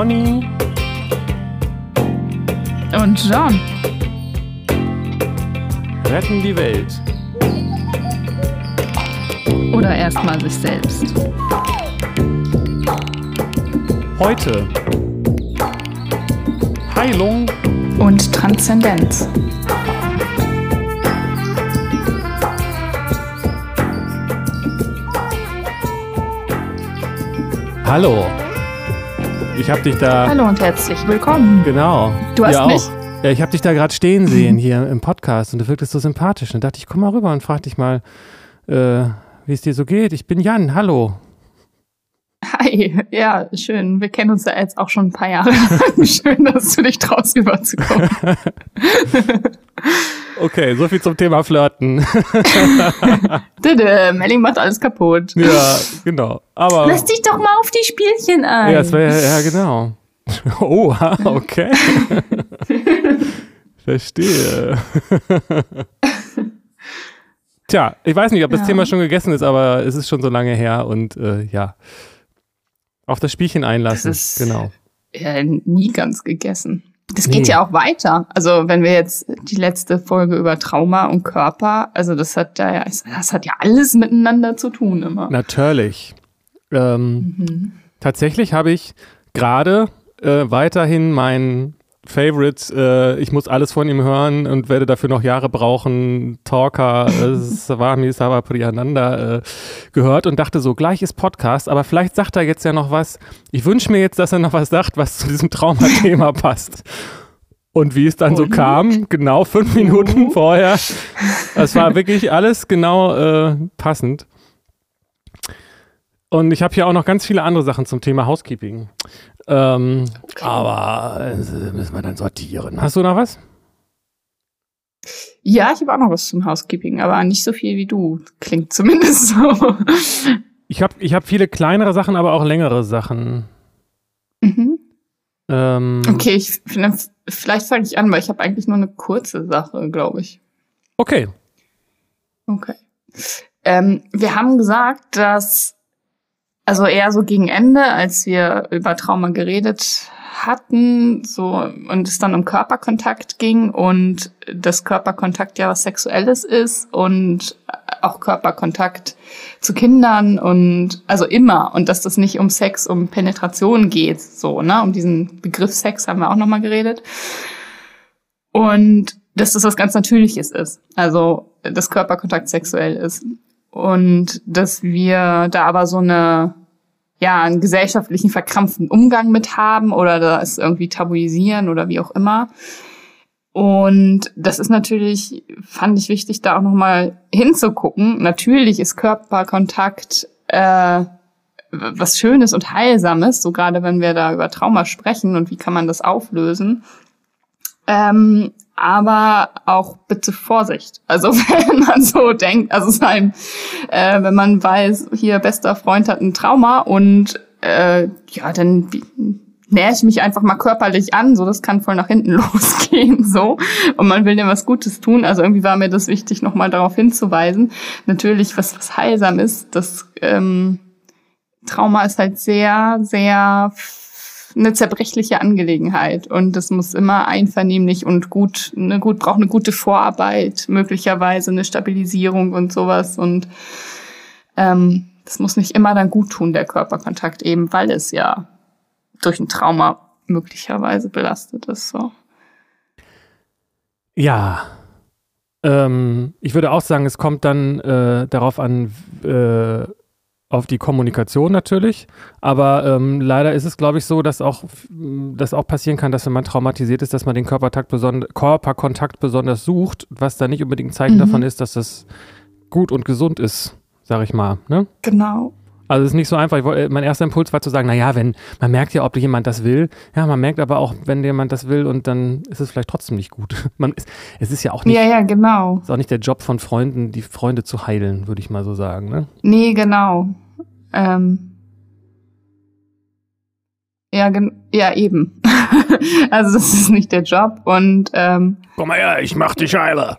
Conny und John retten die Welt. Oder erstmal sich selbst. Heute Heilung und Transzendenz. Hallo. Ich habe dich da. Hallo und herzlich willkommen. Genau. Du hast ja, mich. Auch. Ja, ich habe dich da gerade stehen sehen hier im Podcast und du wirktest so sympathisch. Und dachte ich, komm mal rüber und frag dich mal, äh, wie es dir so geht. Ich bin Jan. Hallo. Hi, ja, schön. Wir kennen uns ja jetzt auch schon ein paar Jahre. schön, dass du dich traust, rüberzukommen. okay, so viel zum Thema Flirten. Melly macht alles kaputt. Ja, genau. Aber Lass dich doch mal auf die Spielchen ein. Ja, ja, ja genau. Oh, okay. Verstehe. Tja, ich weiß nicht, ob das Ja. Thema schon gegessen ist, aber es ist schon so lange her und äh, ja. Auf das Spielchen einlassen. Das ist- genau. ja, nie ganz gegessen. Das geht ja auch weiter. Also wenn wir jetzt die letzte Folge über Trauma und Körper, also das hat ja, das hat ja alles miteinander zu tun immer. Natürlich. Ähm, Mhm. Tatsächlich habe ich gerade äh, weiterhin mein Favorite, äh, ich muss alles von ihm hören und werde dafür noch Jahre brauchen, Talker, äh, Swami Sava Priyananda äh, gehört und dachte so, gleich ist Podcast, aber vielleicht sagt er jetzt ja noch was. Ich wünsche mir jetzt, dass er noch was sagt, was zu diesem Traumathema passt. Und wie es dann so Und? kam, genau fünf Minuten vorher, es war wirklich alles genau äh, passend. Und ich habe hier auch noch ganz viele andere Sachen zum Thema Housekeeping. Ähm, Aber äh, müssen wir dann sortieren. Hast du noch was? Ja, ich habe auch noch was zum Housekeeping, aber nicht so viel wie du. Klingt zumindest so. Ich habe ich hab viele kleinere Sachen, aber auch längere Sachen. mhm. Ähm, Okay, ich, vielleicht fange ich an, weil ich habe eigentlich nur eine kurze Sache, glaube ich. okay. Okay. Ähm, wir haben gesagt, dass, also eher so gegen Ende, als wir über Trauma geredet hatten, so, und es dann um Körperkontakt ging und das Körperkontakt ja was Sexuelles ist und auch Körperkontakt zu Kindern und also immer und dass das nicht um Sex, um Penetration geht, so, ne, um diesen Begriff Sex haben wir auch nochmal geredet. Und dass das was ganz Natürliches ist. Also, dass Körperkontakt sexuell ist. Und dass wir da aber so eine, ja, einen gesellschaftlichen verkrampften Umgang mit haben oder das irgendwie tabuisieren oder wie auch immer. Und das ist natürlich, fand ich wichtig, da auch nochmal hinzugucken. Natürlich ist Körperkontakt äh, was Schönes und Heilsames, so gerade wenn wir da über Trauma sprechen und wie kann man das auflösen. Ähm, aber auch bitte Vorsicht. Also wenn man so denkt, also sein, äh, wenn man weiß, hier bester Freund hat ein Trauma und äh, ja, dann näher ich mich einfach mal körperlich an, so das kann voll nach hinten losgehen, so und man will dem was Gutes tun. Also irgendwie war mir das wichtig, nochmal darauf hinzuweisen. Natürlich, was was heilsam ist, das ähm, Trauma ist halt sehr, sehr eine zerbrechliche Angelegenheit und das muss immer einvernehmlich und gut, eine gut braucht eine gute Vorarbeit, möglicherweise eine Stabilisierung und sowas und ähm, das muss nicht immer dann gut tun der Körperkontakt eben, weil es ja durch ein Trauma möglicherweise belastet ist. So. Ja. Ähm, ich würde auch sagen, es kommt dann äh, darauf an, äh, auf die Kommunikation natürlich. Aber ähm, leider ist es, glaube ich, so, dass auch, dass auch passieren kann, dass wenn man traumatisiert ist, dass man den Körpertakt beson Körperkontakt besonders sucht, was da nicht unbedingt ein Zeichen Mhm. davon ist, dass das gut und gesund ist, sage ich mal. Ne? Genau. Also es ist nicht so einfach. Ich woll- äh, mein erster Impuls war zu sagen, naja, wenn, man merkt ja, ob jemand das will. Ja, man merkt aber auch, wenn jemand das will und dann ist es vielleicht trotzdem nicht gut. Man ist, es ist ja auch nicht, Ja, ja, genau. ist auch nicht der Job von Freunden, die Freunde zu heilen, würde ich mal so sagen. Ne? Nee, genau. Ähm, ja, gen ja, eben. also das ist nicht der Job und ähm, Komm mal her, ich mach dich heile.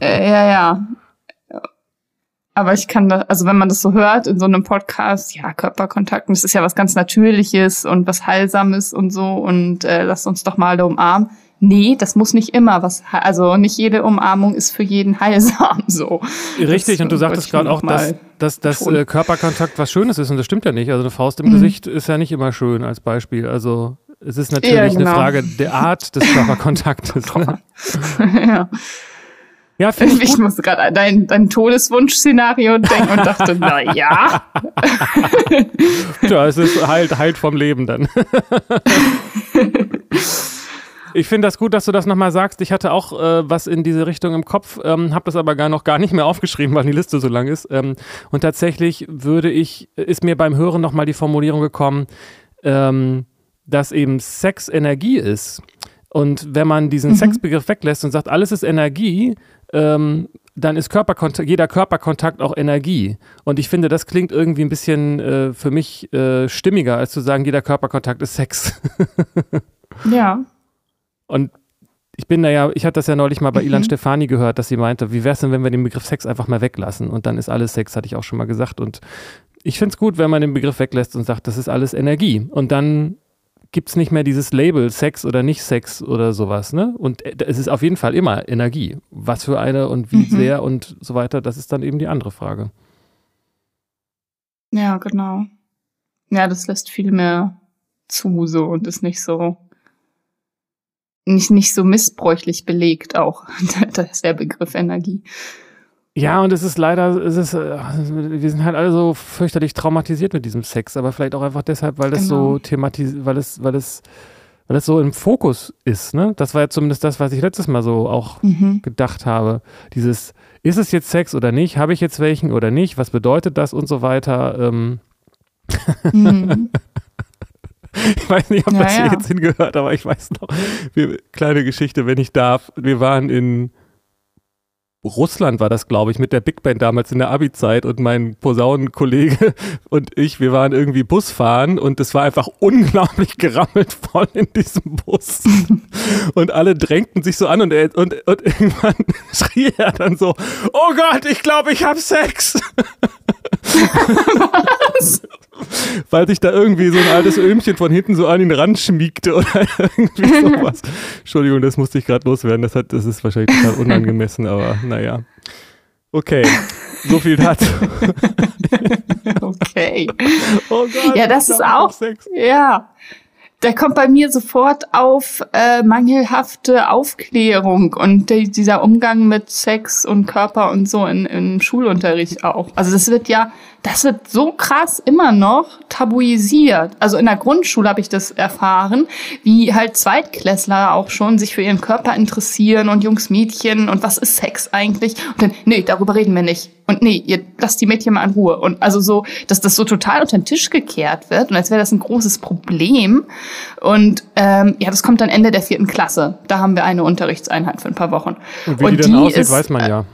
äh, ja, ja. Aber ich kann da, also wenn man das so hört in so einem Podcast, ja, Körperkontakt, das ist ja was ganz Natürliches und was Heilsames und so und äh, lasst uns doch mal da umarmen. Nee, das muss nicht immer was, also nicht jede Umarmung ist für jeden heilsam so. Richtig, das, und du sagtest gerade auch, dass, dass, dass äh, Körperkontakt was Schönes ist und das stimmt ja nicht. Also eine Faust im mhm. Gesicht ist ja nicht immer schön als Beispiel. Also es ist natürlich ja, genau. eine Frage der Art des Körperkontaktes. ne? ja. Ja, ich, ich musste gerade an dein, dein Todeswunsch-Szenario denken und dachte, na ja. Tja, es ist halt, halt vom Leben dann. Ich finde das gut, dass du das nochmal sagst. Ich hatte auch äh, was in diese Richtung im Kopf, ähm, habe das aber gar noch gar nicht mehr aufgeschrieben, weil die Liste so lang ist. Ähm, und tatsächlich würde ich, ist mir beim Hören nochmal die Formulierung gekommen, ähm, dass eben Sex Energie ist. Und wenn man diesen mhm. Sexbegriff weglässt und sagt, alles ist Energie, ähm, dann ist Körperkontakt, jeder Körperkontakt auch Energie. Und ich finde, das klingt irgendwie ein bisschen äh, für mich äh, stimmiger, als zu sagen, jeder Körperkontakt ist Sex. ja. Und ich bin da ja, ich hatte das ja neulich mal bei mhm. Ilan Stefani gehört, dass sie meinte, wie wäre es denn, wenn wir den Begriff Sex einfach mal weglassen? Und dann ist alles Sex, hatte ich auch schon mal gesagt. Und ich finde es gut, wenn man den Begriff weglässt und sagt, das ist alles Energie. Und dann gibt es nicht mehr dieses Label Sex oder nicht Sex oder sowas, ne? Und äh, es ist auf jeden Fall immer Energie. Was für eine und wie mhm. sehr und so weiter, das ist dann eben die andere Frage. Ja, genau. Ja, das lässt viel mehr zu so und ist nicht so nicht, nicht so missbräuchlich belegt auch, der Begriff Energie. Ja, und es ist leider, es ist, äh, wir sind halt alle so fürchterlich traumatisiert mit diesem Sex, aber vielleicht auch einfach deshalb, weil das genau. so thematisiert, weil es, weil es, weil es so im Fokus ist, ne? Das war ja zumindest das, was ich letztes Mal so auch mhm. gedacht habe. Dieses, ist es jetzt Sex oder nicht? Habe ich jetzt welchen oder nicht? Was bedeutet das und so weiter? Ähm. Mhm. ich weiß nicht, ob ja, das hier jetzt hingehört, aber ich weiß noch, wir, kleine Geschichte, wenn ich darf. Wir waren in Russland war das, glaube ich, mit der Big Band damals in der Abi-Zeit und mein Posaunenkollege und ich, wir waren irgendwie Busfahren und es war einfach unglaublich gerammelt voll in diesem Bus. und alle drängten sich so an und, er, und, und irgendwann schrie er dann so, oh Gott, ich glaube, ich habe Sex. Was? Weil sich da irgendwie so ein altes Öhmchen von hinten so an ihn ran schmiegte oder irgendwie sowas. Entschuldigung, das musste ich gerade loswerden. Das, hat, das ist wahrscheinlich total unangemessen, aber naja. Okay, so viel dazu. okay. Oh Gott, ja, das ist auch. Ja, da kommt bei mir sofort auf äh, mangelhafte Aufklärung und die, dieser Umgang mit Sex und Körper und so in, im Schulunterricht auch. Also das wird ja das wird so krass immer noch tabuisiert. Also in der Grundschule habe ich das erfahren, wie halt Zweitklässler auch schon sich für ihren Körper interessieren und Jungs, Mädchen und was ist Sex eigentlich? Und dann, nee, darüber reden wir nicht. Und nee, ihr lasst die Mädchen mal in Ruhe. Und also so, dass das so total unter den Tisch gekehrt wird und als wäre das ein großes Problem. Und ähm, ja, das kommt dann Ende der vierten Klasse. Da haben wir eine Unterrichtseinheit für ein paar Wochen. Und wie und die dann aussieht, ist, weiß man ja.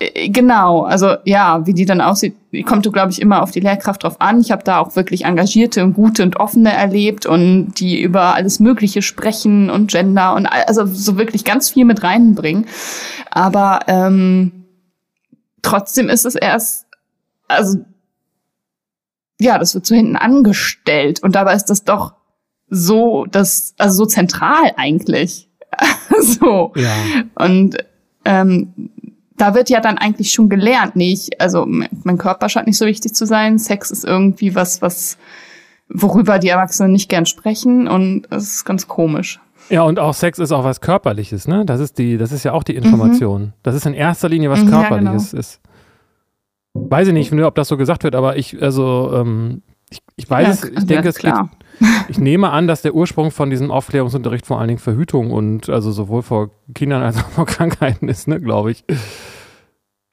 Äh, genau, also ja, wie die dann aussieht, kommt du, glaube ich, immer auf die Lehrkraft drauf an. Ich habe da auch wirklich engagierte und gute und offene erlebt und die über alles Mögliche sprechen und Gender und also so wirklich ganz viel mit reinbringen. Aber ähm, trotzdem ist es erst, also ja, das wird so hinten angestellt und dabei ist das doch so, das also so zentral eigentlich. so ja. und ähm, da wird ja dann eigentlich schon gelernt, nee, ich, also mein Körper scheint nicht so wichtig zu sein. Sex ist irgendwie was, was, worüber die Erwachsenen nicht gern sprechen und es ist ganz komisch. Ja, und auch Sex ist auch was Körperliches, ne? Das ist die, das ist ja auch die Information. Mhm. Das ist in erster Linie was Körperliches ja, genau. ist. Weiß ich nicht, ob das so gesagt wird, aber ich, also, ähm, ich, ich weiß ja, es, ich denke, es klar. Geht, ich nehme an, dass der Ursprung von diesem Aufklärungsunterricht vor allen Dingen Verhütung und also sowohl vor Kindern als auch vor Krankheiten ist, ne, glaube ich.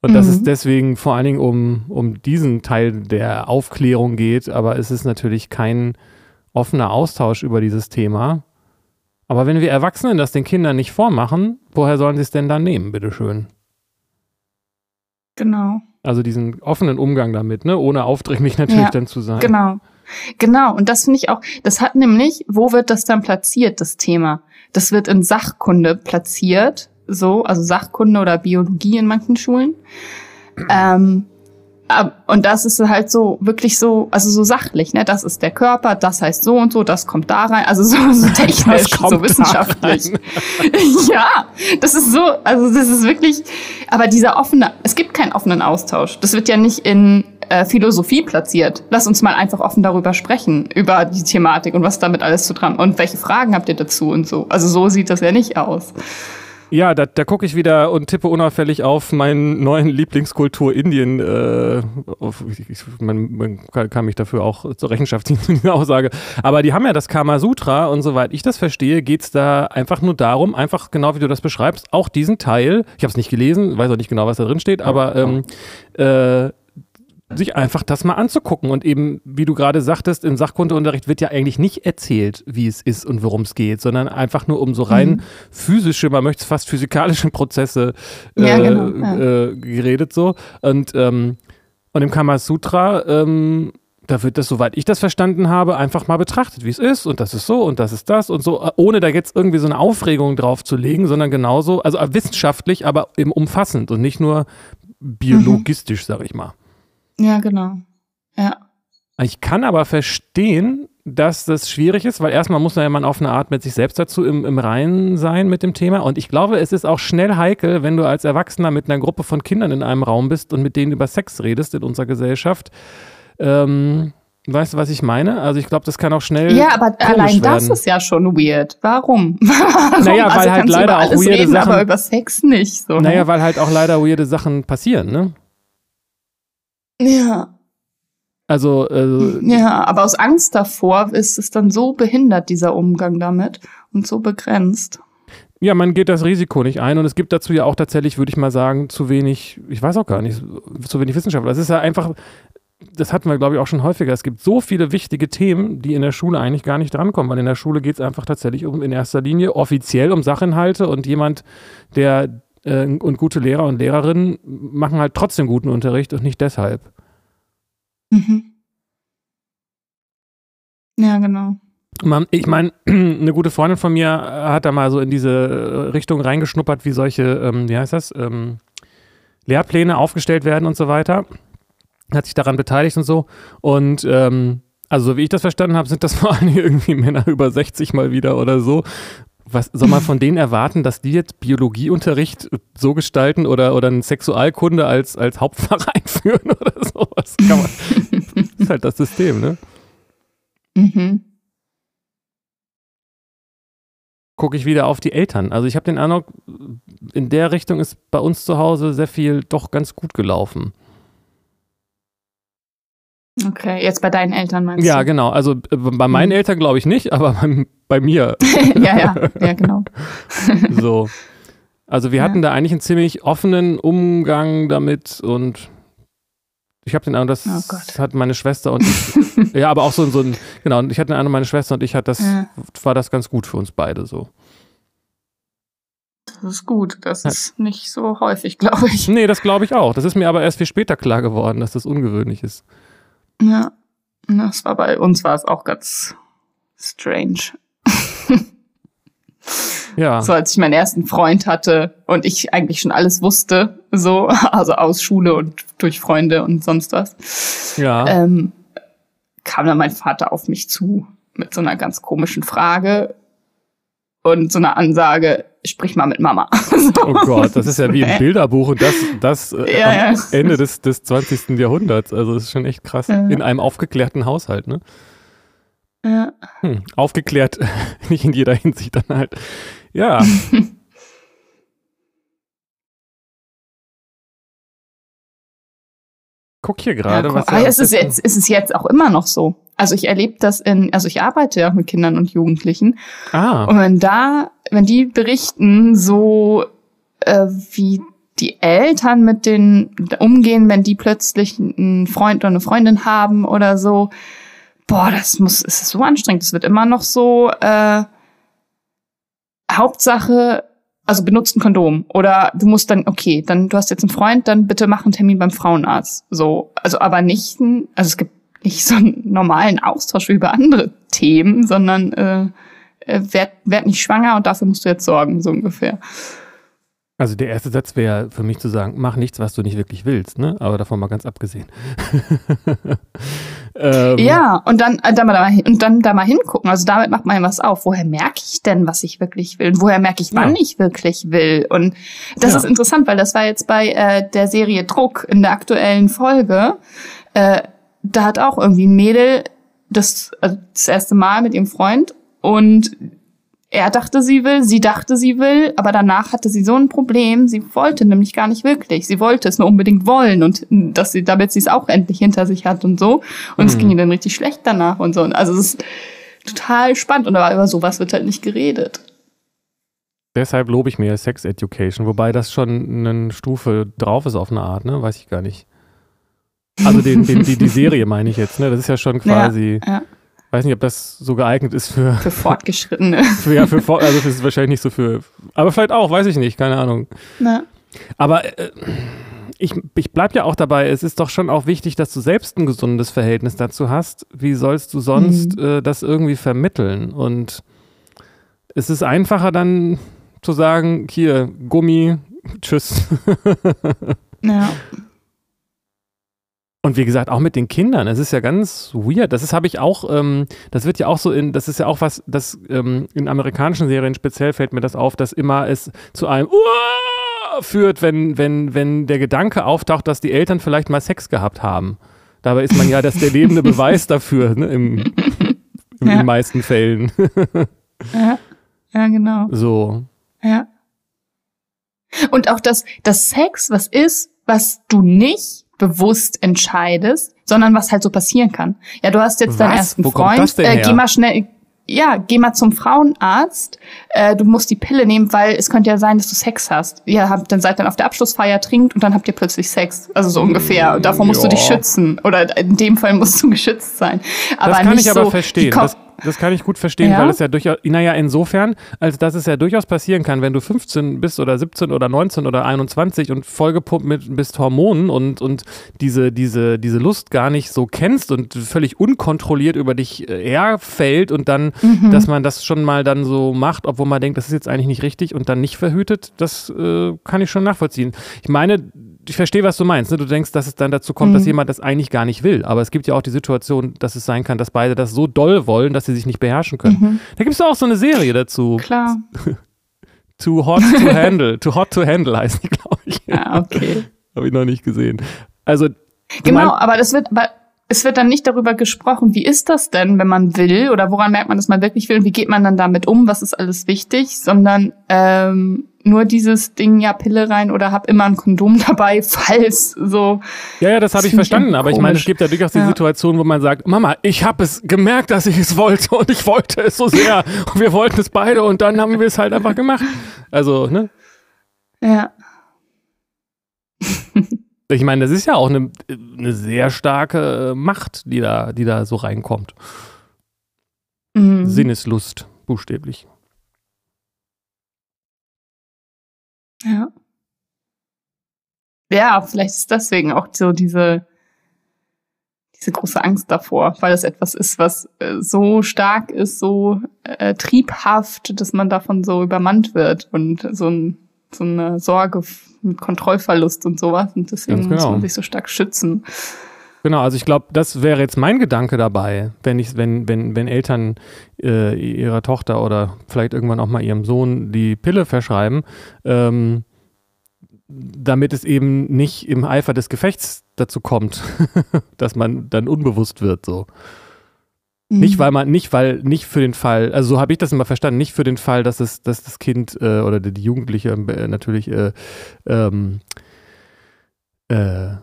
Und mhm. dass es deswegen vor allen Dingen um, um diesen Teil der Aufklärung geht, aber es ist natürlich kein offener Austausch über dieses Thema. Aber wenn wir Erwachsenen das den Kindern nicht vormachen, woher sollen sie es denn dann nehmen, bitteschön? Genau. Also diesen offenen Umgang damit, ne? ohne aufdringlich natürlich ja, dann zu sein. Genau. Genau, und das finde ich auch, das hat nämlich, wo wird das dann platziert, das Thema? Das wird in Sachkunde platziert, so, also Sachkunde oder Biologie in manchen Schulen. Ähm, Und das ist halt so wirklich so, also so sachlich, ne? Das ist der Körper, das heißt so und so, das kommt da rein, also so, so technisch, so wissenschaftlich. ja, das ist so, also das ist wirklich, aber dieser offene, es gibt keinen offenen Austausch. Das wird ja nicht in äh, Philosophie platziert. Lass uns mal einfach offen darüber sprechen, über die Thematik und was damit alles zu dran und welche Fragen habt ihr dazu und so. Also so sieht das ja nicht aus. Ja, da, da gucke ich wieder und tippe unauffällig auf meinen neuen Lieblingskultur Indien. Äh, auf, ich, man, man, kann mich dafür auch zur Rechenschaft ziehen, diese Aussage. Aber die haben ja das Kama Sutra und soweit ich das verstehe, geht es da einfach nur darum, einfach genau wie du das beschreibst, auch diesen Teil, ich habe es nicht gelesen, weiß auch nicht genau, was da drin steht, aber ähm, äh, sich einfach das mal anzugucken. Und eben, wie du gerade sagtest, im Sachkundeunterricht wird ja eigentlich nicht erzählt, wie es ist und worum es geht, sondern einfach nur um so rein mhm. physische, man möchte es fast physikalische Prozesse äh, ja, genau, ja. äh, geredet so. Und, ähm, und im Kamasutra, ähm, da wird das, soweit ich das verstanden habe, einfach mal betrachtet, wie es ist und das ist so und das ist das und so, ohne da jetzt irgendwie so eine Aufregung drauf zu legen, sondern genauso, also wissenschaftlich, aber eben umfassend und nicht nur biologistisch, mhm. sag ich mal. Ja, genau. Ja. Ich kann aber verstehen, dass das schwierig ist, weil erstmal muss man ja auf eine Art mit sich selbst dazu im, im Reinen sein mit dem Thema. Und ich glaube, es ist auch schnell heikel, wenn du als Erwachsener mit einer Gruppe von Kindern in einem Raum bist und mit denen über Sex redest in unserer Gesellschaft. Ähm, weißt du, was ich meine? Also ich glaube, das kann auch schnell. Ja, aber allein das ist ja schon weird. Warum? Warum? Naja, weil also halt leider auch weirde reden, Sachen. Aber über Sex nicht. So, naja, ne? weil halt auch leider weirde Sachen passieren, ne? Ja. Also, äh, ja, aber aus Angst davor ist es dann so behindert, dieser Umgang damit und so begrenzt. Ja, man geht das Risiko nicht ein und es gibt dazu ja auch tatsächlich, würde ich mal sagen, zu wenig, ich weiß auch gar nicht, zu wenig Wissenschaftler. Es ist ja einfach, das hatten wir, glaube ich, auch schon häufiger. Es gibt so viele wichtige Themen, die in der Schule eigentlich gar nicht drankommen, weil in der Schule geht es einfach tatsächlich um in erster Linie offiziell um Sachinhalte und jemand, der äh, und gute Lehrer und Lehrerinnen machen halt trotzdem guten Unterricht und nicht deshalb. Mhm. Ja, genau. Ich meine, eine gute Freundin von mir hat da mal so in diese Richtung reingeschnuppert, wie solche, ähm, wie heißt das, ähm, Lehrpläne aufgestellt werden und so weiter. Hat sich daran beteiligt und so. Und ähm, also, so wie ich das verstanden habe, sind das vor allem irgendwie Männer über 60 mal wieder oder so, was soll man von denen erwarten, dass die jetzt Biologieunterricht so gestalten oder, oder eine Sexualkunde als, als Hauptfach einführen oder sowas? Kann man, das ist halt das System, ne? Mhm. Gucke ich wieder auf die Eltern. Also ich habe den Eindruck, in der Richtung ist bei uns zu Hause sehr viel doch ganz gut gelaufen. Okay, jetzt bei deinen Eltern meinst ja, du? Ja, genau. Also äh, bei meinen mhm. Eltern glaube ich nicht, aber bei, bei mir. ja, ja, ja, genau. so. Also wir ja. hatten da eigentlich einen ziemlich offenen Umgang damit und ich habe den Eindruck, das oh hat meine Schwester und ich, ja, aber auch so, so ein, genau, und ich hatte den Eindruck, meine Schwester und ich hat das, ja. war das ganz gut für uns beide so. Das ist gut. Das ja. ist nicht so häufig, glaube ich. Nee, das glaube ich auch. Das ist mir aber erst viel später klar geworden, dass das ungewöhnlich ist. Ja, das war bei uns war es auch ganz strange. ja. So als ich meinen ersten Freund hatte und ich eigentlich schon alles wusste, so, also aus Schule und durch Freunde und sonst was. Ja. Ähm, kam dann mein Vater auf mich zu mit so einer ganz komischen Frage und so einer Ansage, sprich mal mit Mama. so. Oh Gott, das ist ja wie ein Bilderbuch und das, das äh, ja, ja. Ende des, des 20. Jahrhunderts. Also das ist schon echt krass. Ja. In einem aufgeklärten Haushalt, ne? Ja. Hm, aufgeklärt, nicht in jeder Hinsicht dann halt. Ja. Guck hier gerade, ja, was. Ah, ist, es jetzt, ist es jetzt auch immer noch so? Also ich erlebe das in, also ich arbeite ja auch mit Kindern und Jugendlichen. Ah. Und wenn da, wenn die berichten, so äh, wie die Eltern mit denen umgehen, wenn die plötzlich einen Freund oder eine Freundin haben oder so, boah, das muss, es ist so anstrengend. Es wird immer noch so, äh, Hauptsache, also benutzt ein Kondom. Oder du musst dann, okay, dann, du hast jetzt einen Freund, dann bitte mach einen Termin beim Frauenarzt. So, also aber nicht, also es gibt nicht so einen normalen Austausch über andere Themen, sondern äh, äh, werd, werd nicht schwanger und dafür musst du jetzt sorgen, so ungefähr. Also der erste Satz wäre für mich zu sagen, mach nichts, was du nicht wirklich willst, ne? Aber davon mal ganz abgesehen. ähm, ja, und dann, äh, dann mal da, und dann da mal hingucken. Also damit macht man ja was auf. Woher merke ich denn, was ich wirklich will? Und woher merke ich, wann ja. ich wirklich will? Und das ja. ist interessant, weil das war jetzt bei äh, der Serie Druck in der aktuellen Folge. Äh, da hat auch irgendwie ein Mädel das, also das erste Mal mit ihrem Freund und er dachte, sie will, sie dachte, sie will, aber danach hatte sie so ein Problem. Sie wollte nämlich gar nicht wirklich. Sie wollte es nur unbedingt wollen und dass sie, damit sie es auch endlich hinter sich hat und so. Und mhm. es ging ihr dann richtig schlecht danach und so. Also es ist total spannend und aber über sowas wird halt nicht geredet. Deshalb lobe ich mir Sex Education, wobei das schon eine Stufe drauf ist auf eine Art, ne? Weiß ich gar nicht. Also den, den, die, die Serie meine ich jetzt, ne? Das ist ja schon quasi. Ja, ja weiß nicht, ob das so geeignet ist für. Für Fortgeschrittene. für, ja, für also das ist wahrscheinlich nicht so für. Aber vielleicht auch, weiß ich nicht, keine Ahnung. Na. Aber äh, ich, ich bleib ja auch dabei, es ist doch schon auch wichtig, dass du selbst ein gesundes Verhältnis dazu hast. Wie sollst du sonst mhm. äh, das irgendwie vermitteln? Und es ist einfacher dann zu sagen, hier, Gummi, tschüss. ja. Und wie gesagt, auch mit den Kindern, es ist ja ganz weird. Das habe ich auch, ähm, das wird ja auch so in, das ist ja auch was, das ähm, in amerikanischen Serien speziell fällt mir das auf, dass immer es zu einem Uah! führt, wenn, wenn, wenn der Gedanke auftaucht, dass die Eltern vielleicht mal Sex gehabt haben. Dabei ist man ja das der lebende Beweis dafür, ne, im, in ja. den meisten Fällen. ja. ja, genau. So. Ja. Und auch das, das Sex, was ist, was du nicht bewusst entscheidest, sondern was halt so passieren kann. Ja, du hast jetzt was? deinen ersten Wo Freund, äh, geh mal schnell, ja, geh mal zum Frauenarzt, äh, du musst die Pille nehmen, weil es könnte ja sein, dass du Sex hast. Ihr habt dann seid dann auf der Abschlussfeier trinkt und dann habt ihr plötzlich Sex. Also so ungefähr. Und davor musst ja. du dich schützen. Oder in dem Fall musst du geschützt sein. Aber das kann nicht ich aber so, verstehen. Das, kann ich gut verstehen, ja? weil es ja durchaus, naja, insofern, als dass es ja durchaus passieren kann, wenn du 15 bist oder 17 oder 19 oder 21 und vollgepumpt mit bist Hormonen und, und diese, diese, diese Lust gar nicht so kennst und völlig unkontrolliert über dich äh, herfällt und dann, mhm. dass man das schon mal dann so macht, obwohl man denkt, das ist jetzt eigentlich nicht richtig und dann nicht verhütet, das äh, kann ich schon nachvollziehen. Ich meine, ich verstehe, was du meinst. Ne? Du denkst, dass es dann dazu kommt, mhm. dass jemand das eigentlich gar nicht will. Aber es gibt ja auch die Situation, dass es sein kann, dass beide das so doll wollen, dass sie sich nicht beherrschen können. Mhm. Da gibt es auch so eine Serie dazu. Klar. Too Hot to Handle. Too Hot to Handle heißt die, glaube ich. Ah, okay. Habe ich noch nicht gesehen. Also. Genau, aber das wird, aber es wird dann nicht darüber gesprochen, wie ist das denn, wenn man will oder woran merkt man, dass man wirklich will und wie geht man dann damit um, was ist alles wichtig, sondern ähm, nur dieses Ding, ja, Pille rein oder hab immer ein Kondom dabei, falls so. Ja, ja, das habe ich verstanden, aber ich meine, es gibt ja durchaus die ja. Situation, wo man sagt, Mama, ich habe es gemerkt, dass ich es wollte und ich wollte es so sehr und wir wollten es beide und dann haben wir es halt einfach gemacht. Also, ne? Ja. Ich meine, das ist ja auch eine, eine sehr starke Macht, die da, die da so reinkommt. Mhm. Sinneslust, buchstäblich. Ja. Ja, vielleicht ist deswegen auch so diese, diese große Angst davor, weil es etwas ist, was äh, so stark ist, so äh, triebhaft, dass man davon so übermannt wird und so, ein, so eine Sorge mit Kontrollverlust und sowas. Und deswegen genau. muss man sich so stark schützen. Genau, also ich glaube, das wäre jetzt mein Gedanke dabei, wenn ich, wenn, wenn, wenn Eltern äh, ihrer Tochter oder vielleicht irgendwann auch mal ihrem Sohn die Pille verschreiben, ähm, damit es eben nicht im Eifer des Gefechts dazu kommt, dass man dann unbewusst wird, so. Mhm. Nicht, weil man, nicht, weil, nicht für den Fall, also so habe ich das immer verstanden, nicht für den Fall, dass es, dass das Kind äh, oder die Jugendliche äh, natürlich äh, ähm, äh,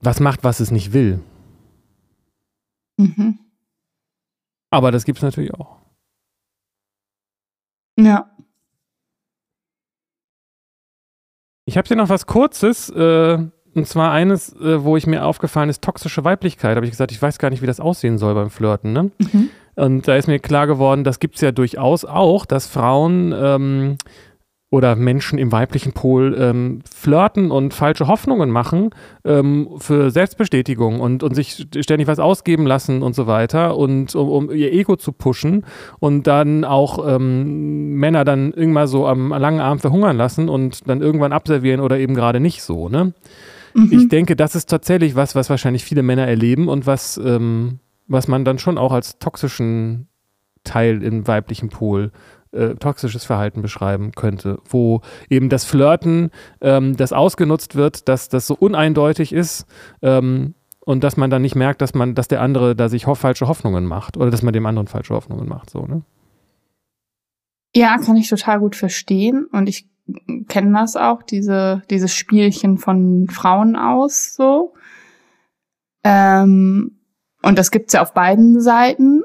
was macht, was es nicht will. Mhm. Aber das gibt es natürlich auch. Ja. Ich habe hier noch was Kurzes, äh, und zwar eines, äh, wo ich mir aufgefallen ist, toxische Weiblichkeit. Habe ich gesagt, ich weiß gar nicht, wie das aussehen soll beim Flirten. Ne? Mhm. Und da ist mir klar geworden, das gibt es ja durchaus auch, dass Frauen ähm, oder Menschen im weiblichen Pol ähm, flirten und falsche Hoffnungen machen ähm, für Selbstbestätigung und, und sich ständig was ausgeben lassen und so weiter und um, um ihr Ego zu pushen und dann auch ähm, Männer dann irgendwann so am langen Arm verhungern lassen und dann irgendwann abservieren oder eben gerade nicht so, ne? Mhm. Ich denke, das ist tatsächlich was, was wahrscheinlich viele Männer erleben und was, ähm, was man dann schon auch als toxischen Teil im weiblichen Pol äh, toxisches Verhalten beschreiben könnte, wo eben das Flirten, ähm, das ausgenutzt wird, dass das so uneindeutig ist ähm, und dass man dann nicht merkt, dass man, dass der andere da sich ho falsche Hoffnungen macht oder dass man dem anderen falsche Hoffnungen macht, so, ne? Ja, kann ich total gut verstehen und ich kenne das auch, diese, dieses Spielchen von Frauen aus, so. Ähm, und das gibt's ja auf beiden Seiten.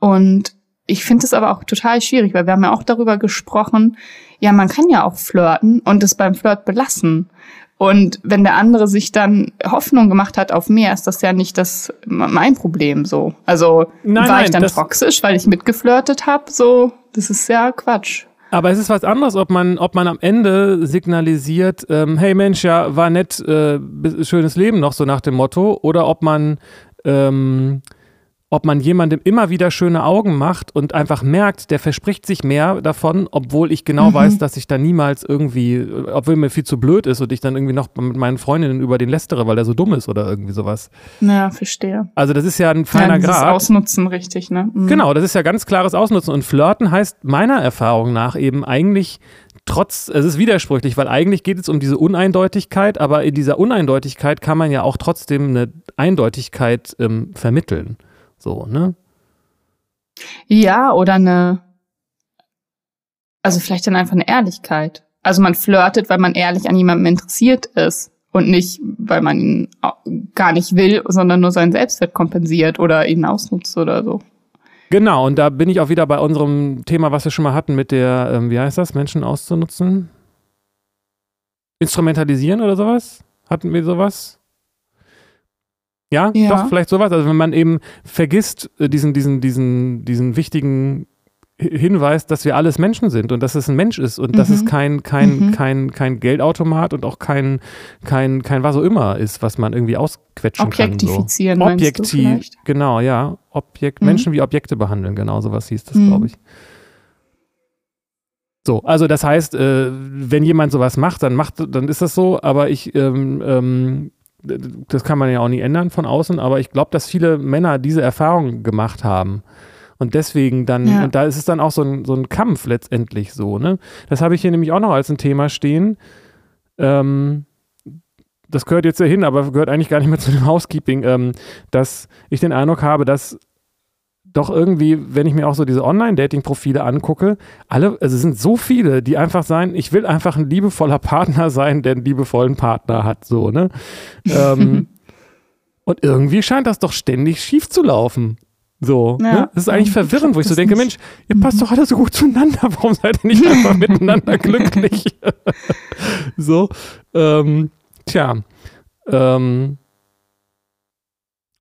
Und ich finde es aber auch total schwierig, weil wir haben ja auch darüber gesprochen, ja, man kann ja auch flirten und es beim Flirt belassen. Und wenn der andere sich dann Hoffnung gemacht hat auf mehr, ist das ja nicht das mein Problem so. Also nein, war nein, ich dann toxisch, weil ich mitgeflirtet habe, so, das ist ja Quatsch. Aber es ist was anderes, ob man, ob man am Ende signalisiert, ähm, hey Mensch, ja, war nett, äh, schönes Leben noch, so nach dem Motto, oder ob man ähm, ob man jemandem immer wieder schöne Augen macht und einfach merkt, der verspricht sich mehr davon, obwohl ich genau mhm. weiß, dass ich da niemals irgendwie, obwohl mir viel zu blöd ist und ich dann irgendwie noch mit meinen Freundinnen über den lästere, weil er so dumm ist oder irgendwie sowas. Ja, verstehe. Also das ist ja ein feiner ja, Grad. Ausnutzen, richtig, ne? Mhm. Genau, das ist ja ganz klares Ausnutzen. Und Flirten heißt meiner Erfahrung nach eben eigentlich trotz, es ist widersprüchlich, weil eigentlich geht es um diese Uneindeutigkeit, aber in dieser Uneindeutigkeit kann man ja auch trotzdem eine Eindeutigkeit ähm, vermitteln. So, ne? Ja, oder eine, also vielleicht dann einfach eine Ehrlichkeit. Also man flirtet, weil man ehrlich an jemandem interessiert ist und nicht, weil man ihn gar nicht will, sondern nur seinen Selbstwert kompensiert oder ihn ausnutzt oder so. Genau, und da bin ich auch wieder bei unserem Thema, was wir schon mal hatten, mit der, ähm, wie heißt das, Menschen auszunutzen? Instrumentalisieren oder sowas? Hatten wir sowas? Ja, ja, doch, vielleicht sowas. Also wenn man eben vergisst, äh, diesen, diesen, diesen, diesen wichtigen Hinweis, dass wir alles Menschen sind und dass es ein Mensch ist und mhm. dass es mhm. kein, kein, mhm. kein, kein Geldautomat und auch kein, kein, kein was auch immer ist, was man irgendwie ausquetschen Objektifizieren kann. So. Objektiv, genau, ja. Objekt, mhm. Menschen wie Objekte behandeln, genau, sowas hieß das, mhm. glaube ich. So, also das heißt, äh, wenn jemand sowas macht, dann macht, dann ist das so, aber ich ähm, ähm, das kann man ja auch nie ändern von außen, aber ich glaube, dass viele Männer diese Erfahrung gemacht haben. Und deswegen dann, ja. und da ist es dann auch so ein, so ein Kampf letztendlich so, ne? Das habe ich hier nämlich auch noch als ein Thema stehen. Ähm, das gehört jetzt ja hin, aber gehört eigentlich gar nicht mehr zu dem Housekeeping, ähm, dass ich den Eindruck habe, dass doch irgendwie, wenn ich mir auch so diese Online-Dating-Profile angucke, alle, also es sind so viele, die einfach sein, ich will einfach ein liebevoller Partner sein, der einen liebevollen Partner hat, so, ne? ähm, und irgendwie scheint das doch ständig schief zu laufen. So, ja. ne? Das ist eigentlich verwirrend, wo ich so denke, Mensch, ihr passt doch alle so gut zueinander, warum seid ihr nicht einfach miteinander glücklich? so, ähm, tja, ähm,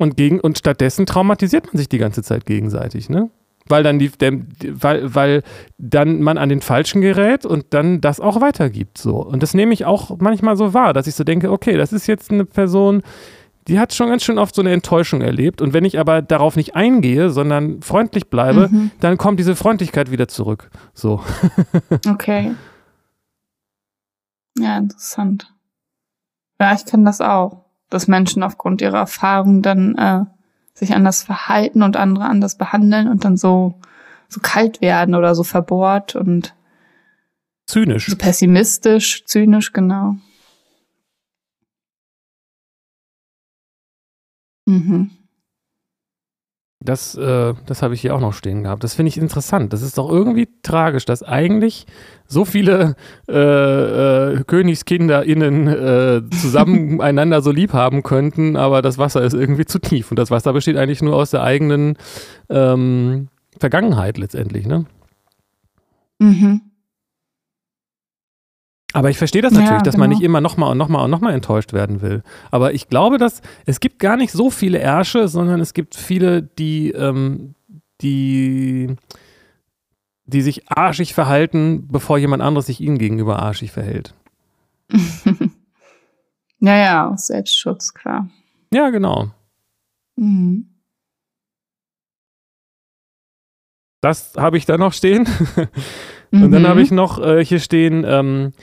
und, gegen, und stattdessen traumatisiert man sich die ganze Zeit gegenseitig, ne? Weil dann die, der, weil, weil dann man an den Falschen gerät und dann das auch weitergibt. So. Und das nehme ich auch manchmal so wahr, dass ich so denke, okay, das ist jetzt eine Person, die hat schon ganz schön oft so eine Enttäuschung erlebt. Und wenn ich aber darauf nicht eingehe, sondern freundlich bleibe, mhm. dann kommt diese Freundlichkeit wieder zurück. So. okay. Ja, interessant. Ja, ich kann das auch dass Menschen aufgrund ihrer Erfahrung dann äh, sich anders verhalten und andere anders behandeln und dann so so kalt werden oder so verbohrt und zynisch. So pessimistisch, zynisch, genau. Mhm. Das, äh, das habe ich hier auch noch stehen gehabt. Das finde ich interessant. Das ist doch irgendwie tragisch, dass eigentlich so viele äh, äh, KönigskinderInnen äh, zusammen einander so lieb haben könnten, aber das Wasser ist irgendwie zu tief. Und das Wasser besteht eigentlich nur aus der eigenen ähm, Vergangenheit letztendlich, ne? Mhm. Aber ich verstehe das natürlich, ja, dass genau. man nicht immer nochmal und nochmal und nochmal enttäuscht werden will. Aber ich glaube, dass es gibt gar nicht so viele Ärsche, sondern es gibt viele, die, ähm, die, die sich arschig verhalten, bevor jemand anderes sich ihnen gegenüber arschig verhält. ja, ja, aus Selbstschutz, klar. Ja, genau. Mhm. Das habe ich da noch stehen. Und mhm. dann habe ich noch äh, hier stehen, ähm,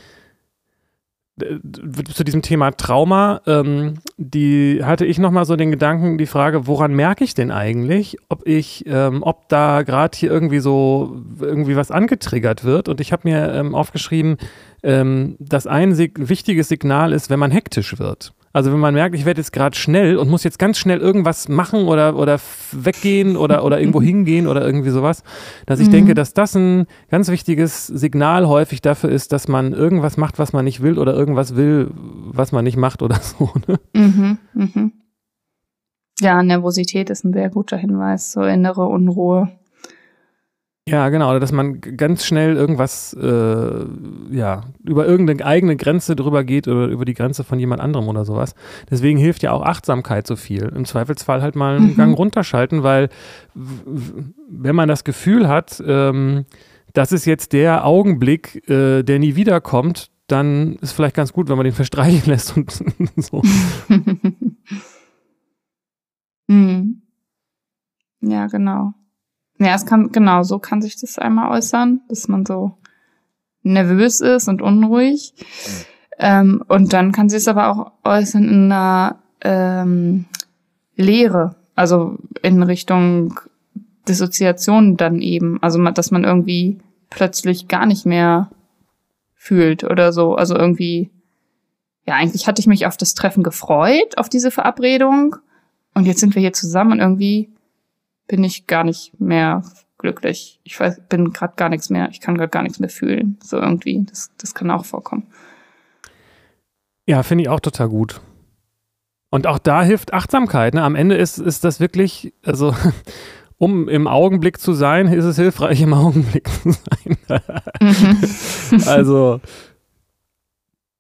zu diesem Thema Trauma, ähm, die hatte ich nochmal so den Gedanken, die Frage, woran merke ich denn eigentlich, ob ich, ähm, ob da gerade hier irgendwie so irgendwie was angetriggert wird. Und ich habe mir ähm, aufgeschrieben, ähm, dass ein sig wichtiges Signal ist, wenn man hektisch wird. Also wenn man merkt, ich werde jetzt gerade schnell und muss jetzt ganz schnell irgendwas machen oder, oder weggehen oder, oder irgendwo hingehen oder irgendwie sowas, dass ich mhm. denke, dass das ein ganz wichtiges Signal häufig dafür ist, dass man irgendwas macht, was man nicht will oder irgendwas will, was man nicht macht oder so. Ne? Mhm, mhm. Ja, Nervosität ist ein sehr guter Hinweis, so innere Unruhe. Ja, genau, oder dass man ganz schnell irgendwas, äh, ja, über irgendeine eigene Grenze drüber geht oder über die Grenze von jemand anderem oder sowas. Deswegen hilft ja auch Achtsamkeit so viel. Im Zweifelsfall halt mal einen mhm. Gang runterschalten, weil wenn man das Gefühl hat, ähm, das ist jetzt der Augenblick, äh, der nie wiederkommt, dann ist vielleicht ganz gut, wenn man den verstreichen lässt und so. mhm. Ja, genau. Ja, es kann, genau, so kann sich das einmal äußern, dass man so nervös ist und unruhig. Ähm, und dann kann sich es aber auch äußern in einer ähm, Leere, also in Richtung Dissoziation dann eben. Also, dass man irgendwie plötzlich gar nicht mehr fühlt oder so. Also irgendwie, ja, eigentlich hatte ich mich auf das Treffen gefreut, auf diese Verabredung. Und jetzt sind wir hier zusammen und irgendwie bin ich gar nicht mehr glücklich. Ich weiß, bin gerade gar nichts mehr. Ich kann gerade gar nichts mehr fühlen. So irgendwie. Das, das kann auch vorkommen. Ja, finde ich auch total gut. Und auch da hilft Achtsamkeit. Ne? Am Ende ist, ist das wirklich, also um im Augenblick zu sein, ist es hilfreich, im Augenblick zu sein. mhm. also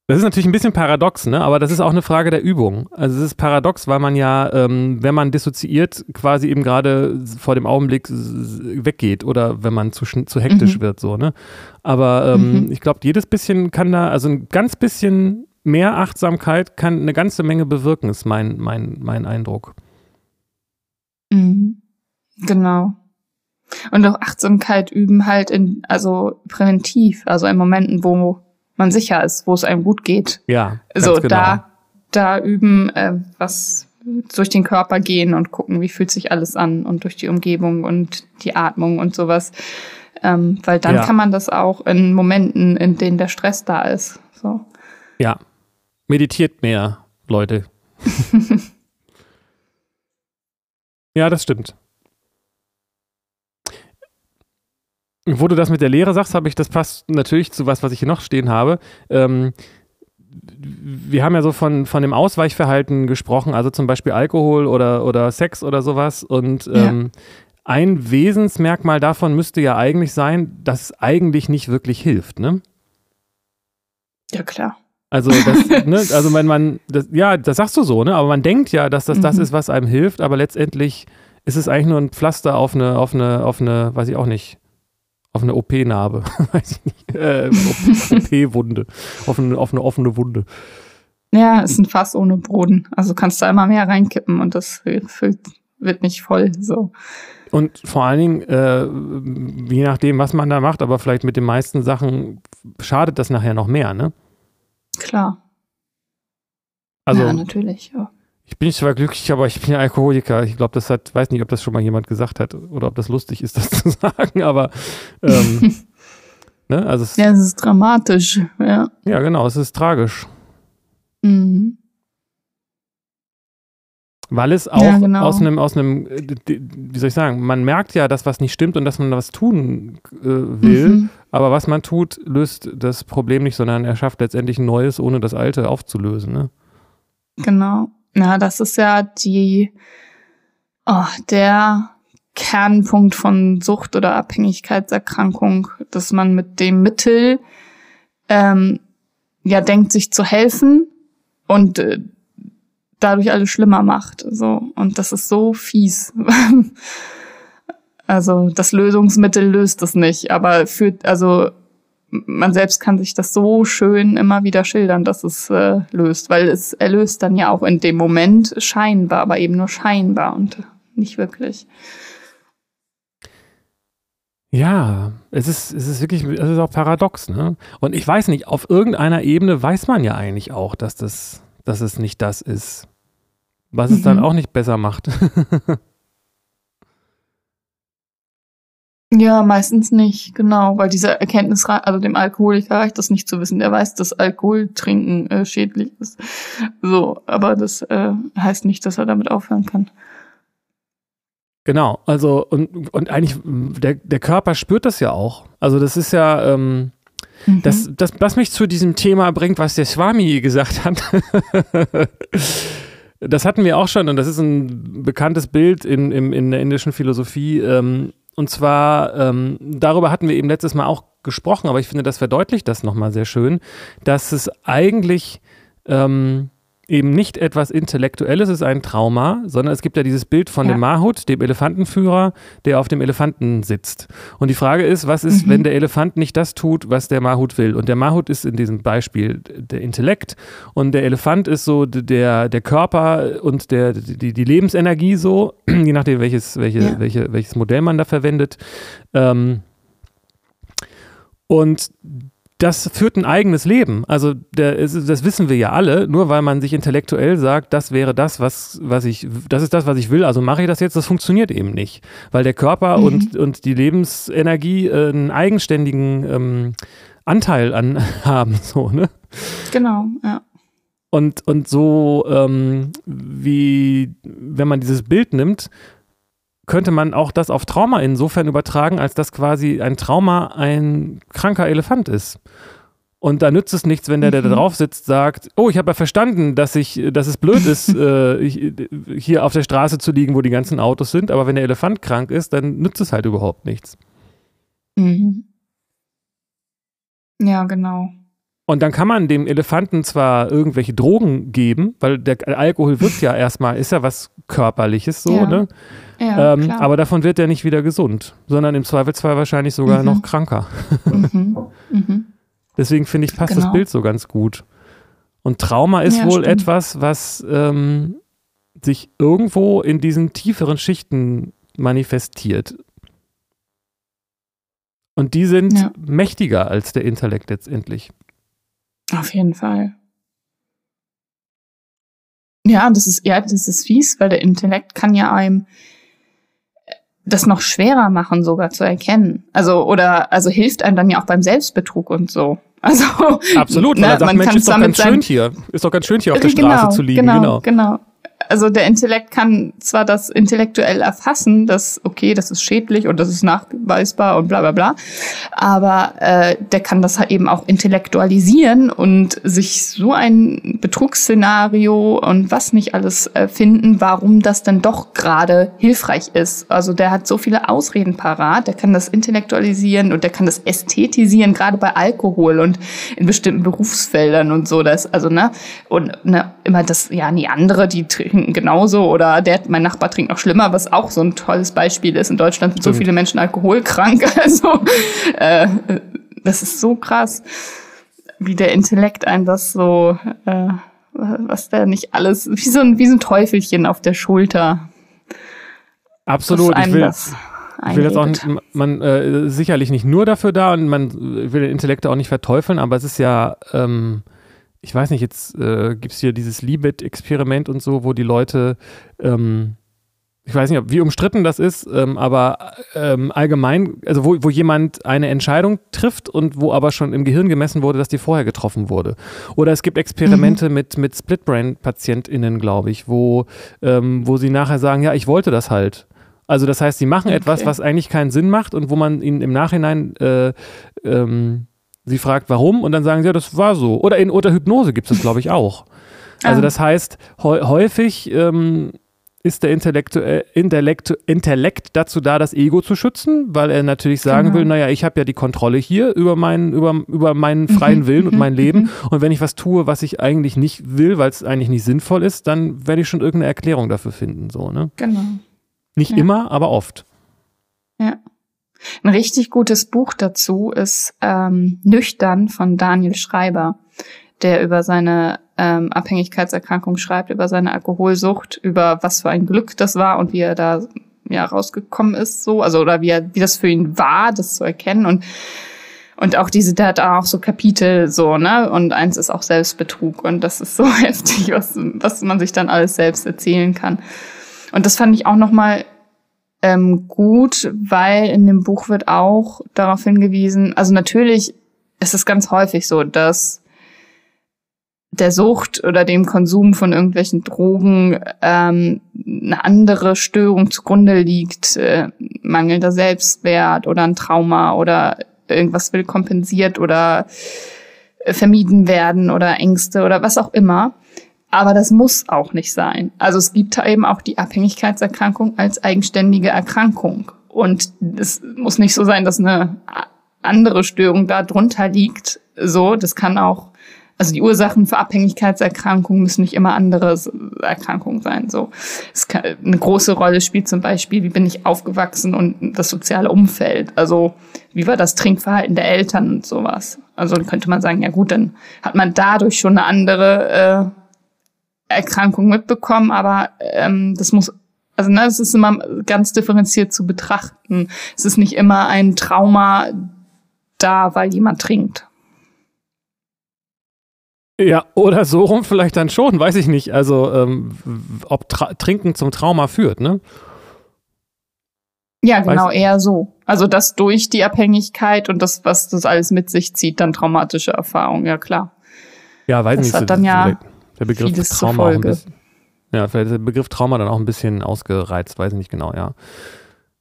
das ist natürlich ein bisschen paradox, ne? aber das ist auch eine Frage der Übung. Also es ist paradox, weil man ja, ähm, wenn man dissoziiert, quasi eben gerade vor dem Augenblick weggeht oder wenn man zu, zu hektisch mhm. wird. so. Ne? Aber ähm, mhm. ich glaube, jedes bisschen kann da, also ein ganz bisschen mehr Achtsamkeit kann eine ganze Menge bewirken, ist mein, mein, mein Eindruck. Mhm. Genau. Und auch Achtsamkeit üben halt in, also präventiv, also in Momenten, wo man sicher ist, wo es einem gut geht. Ja. So, genau. da, da üben, äh, was durch den Körper gehen und gucken, wie fühlt sich alles an und durch die Umgebung und die Atmung und sowas. Ähm, weil dann ja. kann man das auch in Momenten, in denen der Stress da ist. So. Ja. Meditiert mehr, Leute. ja, das stimmt. Wo du das mit der Lehre sagst, habe ich, das passt natürlich zu was, was ich hier noch stehen habe. Ähm, wir haben ja so von, von dem Ausweichverhalten gesprochen, also zum Beispiel Alkohol oder, oder Sex oder sowas. Und ähm, ja. ein Wesensmerkmal davon müsste ja eigentlich sein, dass es eigentlich nicht wirklich hilft, ne? Ja, klar. Also, das, ne, also wenn man, das, ja, das sagst du so, ne? Aber man denkt ja, dass das mhm. das ist, was einem hilft, aber letztendlich ist es eigentlich nur ein Pflaster auf eine, auf eine, auf eine, weiß ich auch nicht, auf eine OP-Narbe. Weiß ich nicht. Äh, OP-Wunde. auf, eine, auf eine offene Wunde. Ja, ist ein Fass ohne Boden. Also kannst du einmal mehr reinkippen und das füllt, wird nicht voll. So. Und vor allen Dingen, äh, je nachdem, was man da macht, aber vielleicht mit den meisten Sachen schadet das nachher noch mehr, ne? Klar. Also, ja, natürlich, ja. Ich bin zwar glücklich, aber ich bin ja Alkoholiker. Ich glaube, das hat, weiß nicht, ob das schon mal jemand gesagt hat oder ob das lustig ist, das zu sagen, aber ähm, ne, also es, ja, es ist dramatisch, ja. Ja, genau, es ist tragisch. Mhm. Weil es auch ja, genau. aus einem, aus einem, wie soll ich sagen, man merkt ja, dass was nicht stimmt und dass man was tun äh, will, mhm. aber was man tut, löst das Problem nicht, sondern er schafft letztendlich ein neues, ohne das alte aufzulösen. Ne? Genau. Na, das ist ja die, oh, der Kernpunkt von Sucht oder Abhängigkeitserkrankung, dass man mit dem Mittel ähm, ja denkt, sich zu helfen und äh, dadurch alles schlimmer macht. So und das ist so fies. Also das Lösungsmittel löst es nicht, aber führt, also man selbst kann sich das so schön immer wieder schildern, dass es äh, löst, weil es erlöst dann ja auch in dem Moment scheinbar, aber eben nur scheinbar und nicht wirklich. Ja, es ist, es ist wirklich, es ist auch paradox, ne? Und ich weiß nicht, auf irgendeiner Ebene weiß man ja eigentlich auch, dass das, dass es nicht das ist. Was es dann mhm. auch nicht besser macht. ja, meistens nicht, genau, weil diese Erkenntnis, also dem Alkoholiker reicht das nicht zu wissen. Der weiß, dass Alkohol trinken äh, schädlich ist. So, aber das äh, heißt nicht, dass er damit aufhören kann. Genau, also und, und eigentlich, der, der Körper spürt das ja auch. Also das ist ja, ähm, mhm. das, das, was mich zu diesem Thema bringt, was der Swami gesagt hat. das hatten wir auch schon und das ist ein bekanntes Bild in, in, in der indischen Philosophie. Ähm, und zwar, ähm, darüber hatten wir eben letztes Mal auch gesprochen, aber ich finde, das verdeutlicht das nochmal sehr schön, dass es eigentlich ähm, eben nicht etwas Intellektuelles ist, ein Trauma, sondern es gibt ja dieses Bild von ja. dem Mahut, dem Elefantenführer, der auf dem Elefanten sitzt. Und die Frage ist, was ist, mhm. wenn der Elefant nicht das tut, was der Mahut will? Und der Mahut ist in diesem Beispiel der Intellekt und der Elefant ist so der, der Körper und der, die, die Lebensenergie so, je nachdem, welches, welche, ja. welche, welches Modell man da verwendet. Ähm, und das führt ein eigenes Leben. Also der, das wissen wir ja alle, nur weil man sich intellektuell sagt, das wäre das, was, was ich, das ist das, was ich will, also mache ich das jetzt, das funktioniert eben nicht. Weil der Körper mhm. und, und die Lebensenergie äh, einen eigenständigen ähm, Anteil an haben. So, ne? Genau, ja. Und, und so ähm, wie, wenn man dieses Bild nimmt, könnte man auch das auf Trauma insofern übertragen, als dass quasi ein Trauma ein kranker Elefant ist. Und da nützt es nichts, wenn der, der da mhm. drauf sitzt, sagt, oh, ich habe ja verstanden, dass ich, dass es blöd ist, äh, hier auf der Straße zu liegen, wo die ganzen Autos sind. Aber wenn der Elefant krank ist, dann nützt es halt überhaupt nichts. Mhm. Ja, genau. Und dann kann man dem Elefanten zwar irgendwelche Drogen geben, weil der Alkohol wirkt ja erstmal, ist ja was Körperliches so, ja. ne? Ja, ähm, aber davon wird er nicht wieder gesund, sondern im Zweifelsfall wahrscheinlich sogar mhm. noch kranker. Mhm. Mhm. Deswegen finde ich, passt genau. das Bild so ganz gut. Und Trauma ist ja, wohl stimmt. etwas, was ähm, sich irgendwo in diesen tieferen Schichten manifestiert. Und die sind mächtiger als der Intellekt letztendlich. Auf jeden Fall. Ja, das ist, ja, das ist fies, weil der Intellekt kann ja einem das noch schwerer machen, sogar zu erkennen. Also, oder, also hilft einem dann ja auch beim Selbstbetrug und so. Also, Absolut, ne, man sagt, Mensch, ist doch ganz schön hier. Ist doch ganz schön hier auf der genau, Straße zu liegen. Genau, genau. genau also der Intellekt kann zwar das intellektuell erfassen, dass okay, das ist schädlich und das ist nachweisbar und bla bla bla, aber äh, der kann das halt eben auch intellektualisieren und sich so ein Betrugsszenario und was nicht alles äh, finden, warum das dann doch gerade hilfreich ist. Also der hat so viele Ausreden parat, der kann das intellektualisieren und der kann das ästhetisieren, gerade bei Alkohol und in bestimmten Berufsfeldern und so. Das, also, ne, und ne, immer das, ja, die andere, die trinken genauso oder der, mein Nachbar trinkt noch schlimmer, was auch so ein tolles Beispiel ist. In Deutschland sind so viele Menschen alkoholkrank. Also äh, das ist so krass, wie der Intellekt ein das so, äh, was der nicht alles, wie so ein, wie so ein Teufelchen auf der Schulter. Absolut. Ich will, ich will jetzt auch nicht, man äh, sicherlich nicht nur dafür da und man will den Intellekt auch nicht verteufeln, aber es ist ja ähm, ich weiß nicht, jetzt äh, gibt es hier dieses Libet-Experiment und so, wo die Leute, ähm, ich weiß nicht, wie umstritten das ist, ähm, aber ähm, allgemein, also wo, wo jemand eine Entscheidung trifft und wo aber schon im Gehirn gemessen wurde, dass die vorher getroffen wurde. Oder es gibt Experimente mhm. mit, mit Split-Brain-PatientInnen, glaube ich, wo, ähm, wo sie nachher sagen, ja, ich wollte das halt. Also das heißt, sie machen okay. etwas, was eigentlich keinen Sinn macht und wo man ihnen im Nachhinein äh, ähm, Sie fragt, warum, und dann sagen sie, ja, das war so. Oder in unter Hypnose gibt es das, glaube ich, auch. Also ah. das heißt, häufig ähm, ist der Intellektu Intellekt, Intellekt dazu da, das Ego zu schützen, weil er natürlich sagen genau. will, naja, ich habe ja die Kontrolle hier über meinen, über, über meinen mhm. freien Willen und mhm. mein Leben. Mhm. Und wenn ich was tue, was ich eigentlich nicht will, weil es eigentlich nicht sinnvoll ist, dann werde ich schon irgendeine Erklärung dafür finden. So, ne? Genau. Nicht ja. immer, aber oft. Ja. Ein richtig gutes Buch dazu ist ähm, Nüchtern von Daniel Schreiber, der über seine ähm, Abhängigkeitserkrankung schreibt, über seine Alkoholsucht, über was für ein Glück das war und wie er da ja rausgekommen ist, so, also oder wie er, wie das für ihn war, das zu erkennen und und auch diese, der hat auch so Kapitel so, ne? Und eins ist auch Selbstbetrug. Und das ist so heftig, was, was man sich dann alles selbst erzählen kann. Und das fand ich auch nochmal ähm, gut, weil in dem Buch wird auch darauf hingewiesen, also natürlich ist es ganz häufig so, dass der Sucht oder dem Konsum von irgendwelchen Drogen ähm, eine andere Störung zugrunde liegt, äh, mangelnder Selbstwert oder ein Trauma oder irgendwas will kompensiert oder äh, vermieden werden oder Ängste oder was auch immer. Aber das muss auch nicht sein. Also es gibt eben auch die Abhängigkeitserkrankung als eigenständige Erkrankung. Und es muss nicht so sein, dass eine andere Störung da drunter liegt. So, das kann auch also die Ursachen für Abhängigkeitserkrankungen müssen nicht immer andere Erkrankungen sein. So, es kann, eine große Rolle spielt zum Beispiel, wie bin ich aufgewachsen und das soziale Umfeld. Also wie war das Trinkverhalten der Eltern und sowas. Also dann könnte man sagen, ja gut, dann hat man dadurch schon eine andere äh, Erkrankung mitbekommen, aber ähm, das muss also ne, es ist immer ganz differenziert zu betrachten. Es ist nicht immer ein Trauma da, weil jemand trinkt. Ja, oder so rum vielleicht dann schon, weiß ich nicht. Also, ähm, ob Tra Trinken zum Trauma führt, ne? Ja, genau, weiß eher so. Also, dass durch die Abhängigkeit und das, was das alles mit sich zieht, dann traumatische Erfahrungen, ja klar. Ja, weiß das nicht. Hat so, dann ja der Begriff Trauma auch ein bisschen, Ja, vielleicht ist der Begriff Trauma dann auch ein bisschen ausgereizt, weiß ich nicht genau, ja.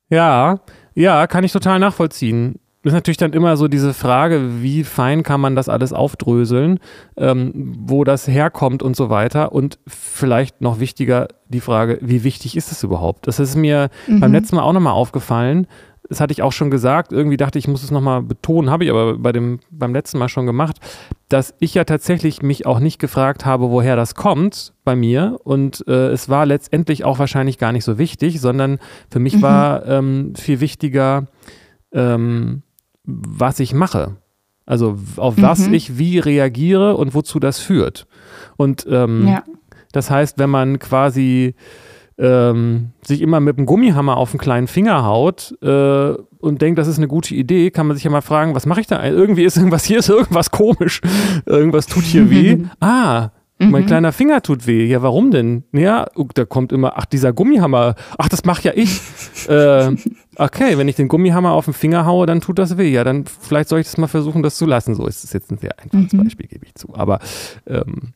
Ja, ja, kann ich total nachvollziehen ist natürlich dann immer so diese Frage, wie fein kann man das alles aufdröseln, ähm, wo das herkommt und so weiter. Und vielleicht noch wichtiger die Frage, wie wichtig ist es überhaupt? Das ist mir mhm. beim letzten Mal auch nochmal aufgefallen. Das hatte ich auch schon gesagt. Irgendwie dachte ich, ich muss es nochmal betonen, habe ich aber bei dem, beim letzten Mal schon gemacht, dass ich ja tatsächlich mich auch nicht gefragt habe, woher das kommt bei mir. Und äh, es war letztendlich auch wahrscheinlich gar nicht so wichtig, sondern für mich mhm. war ähm, viel wichtiger, ähm, was ich mache. Also auf mhm. was ich wie reagiere und wozu das führt. Und ähm, ja. das heißt, wenn man quasi ähm, sich immer mit einem Gummihammer auf einen kleinen Finger haut äh, und denkt, das ist eine gute Idee, kann man sich ja mal fragen, was mache ich da? Irgendwie ist irgendwas, hier ist irgendwas komisch. irgendwas tut hier weh. ah, Mhm. Mein kleiner Finger tut weh. Ja, warum denn? Ja, da kommt immer, ach, dieser Gummihammer. Ach, das mache ja ich. äh, okay, wenn ich den Gummihammer auf den Finger haue, dann tut das weh. Ja, dann vielleicht soll ich das mal versuchen, das zu lassen. So ist es jetzt ein sehr einfaches mhm. Beispiel, gebe ich zu. Aber ähm,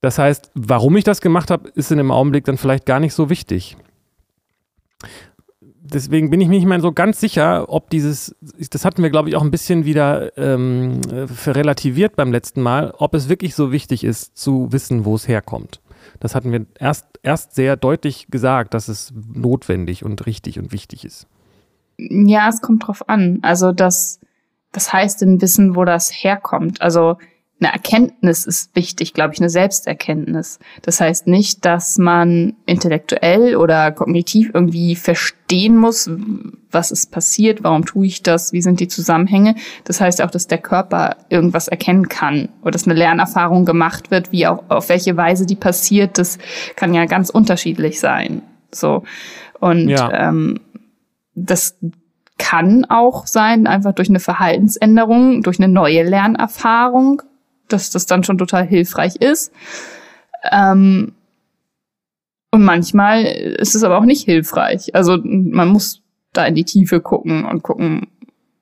das heißt, warum ich das gemacht habe, ist in dem Augenblick dann vielleicht gar nicht so wichtig deswegen bin ich mir nicht mehr so ganz sicher, ob dieses, das hatten wir, glaube ich, auch ein bisschen wieder ähm, relativiert beim letzten Mal, ob es wirklich so wichtig ist, zu wissen, wo es herkommt. Das hatten wir erst, erst sehr deutlich gesagt, dass es notwendig und richtig und wichtig ist. Ja, es kommt drauf an. Also das, das heißt denn wissen, wo das herkommt. Also eine Erkenntnis ist wichtig, glaube ich, eine Selbsterkenntnis. Das heißt nicht, dass man intellektuell oder kognitiv irgendwie verstehen muss, was ist passiert, warum tue ich das, wie sind die Zusammenhänge. Das heißt auch, dass der Körper irgendwas erkennen kann oder dass eine Lernerfahrung gemacht wird, wie auch auf welche Weise die passiert. Das kann ja ganz unterschiedlich sein. So und ja. ähm, das kann auch sein, einfach durch eine Verhaltensänderung, durch eine neue Lernerfahrung dass das dann schon total hilfreich ist. Ähm, und manchmal ist es aber auch nicht hilfreich. Also man muss da in die Tiefe gucken und gucken.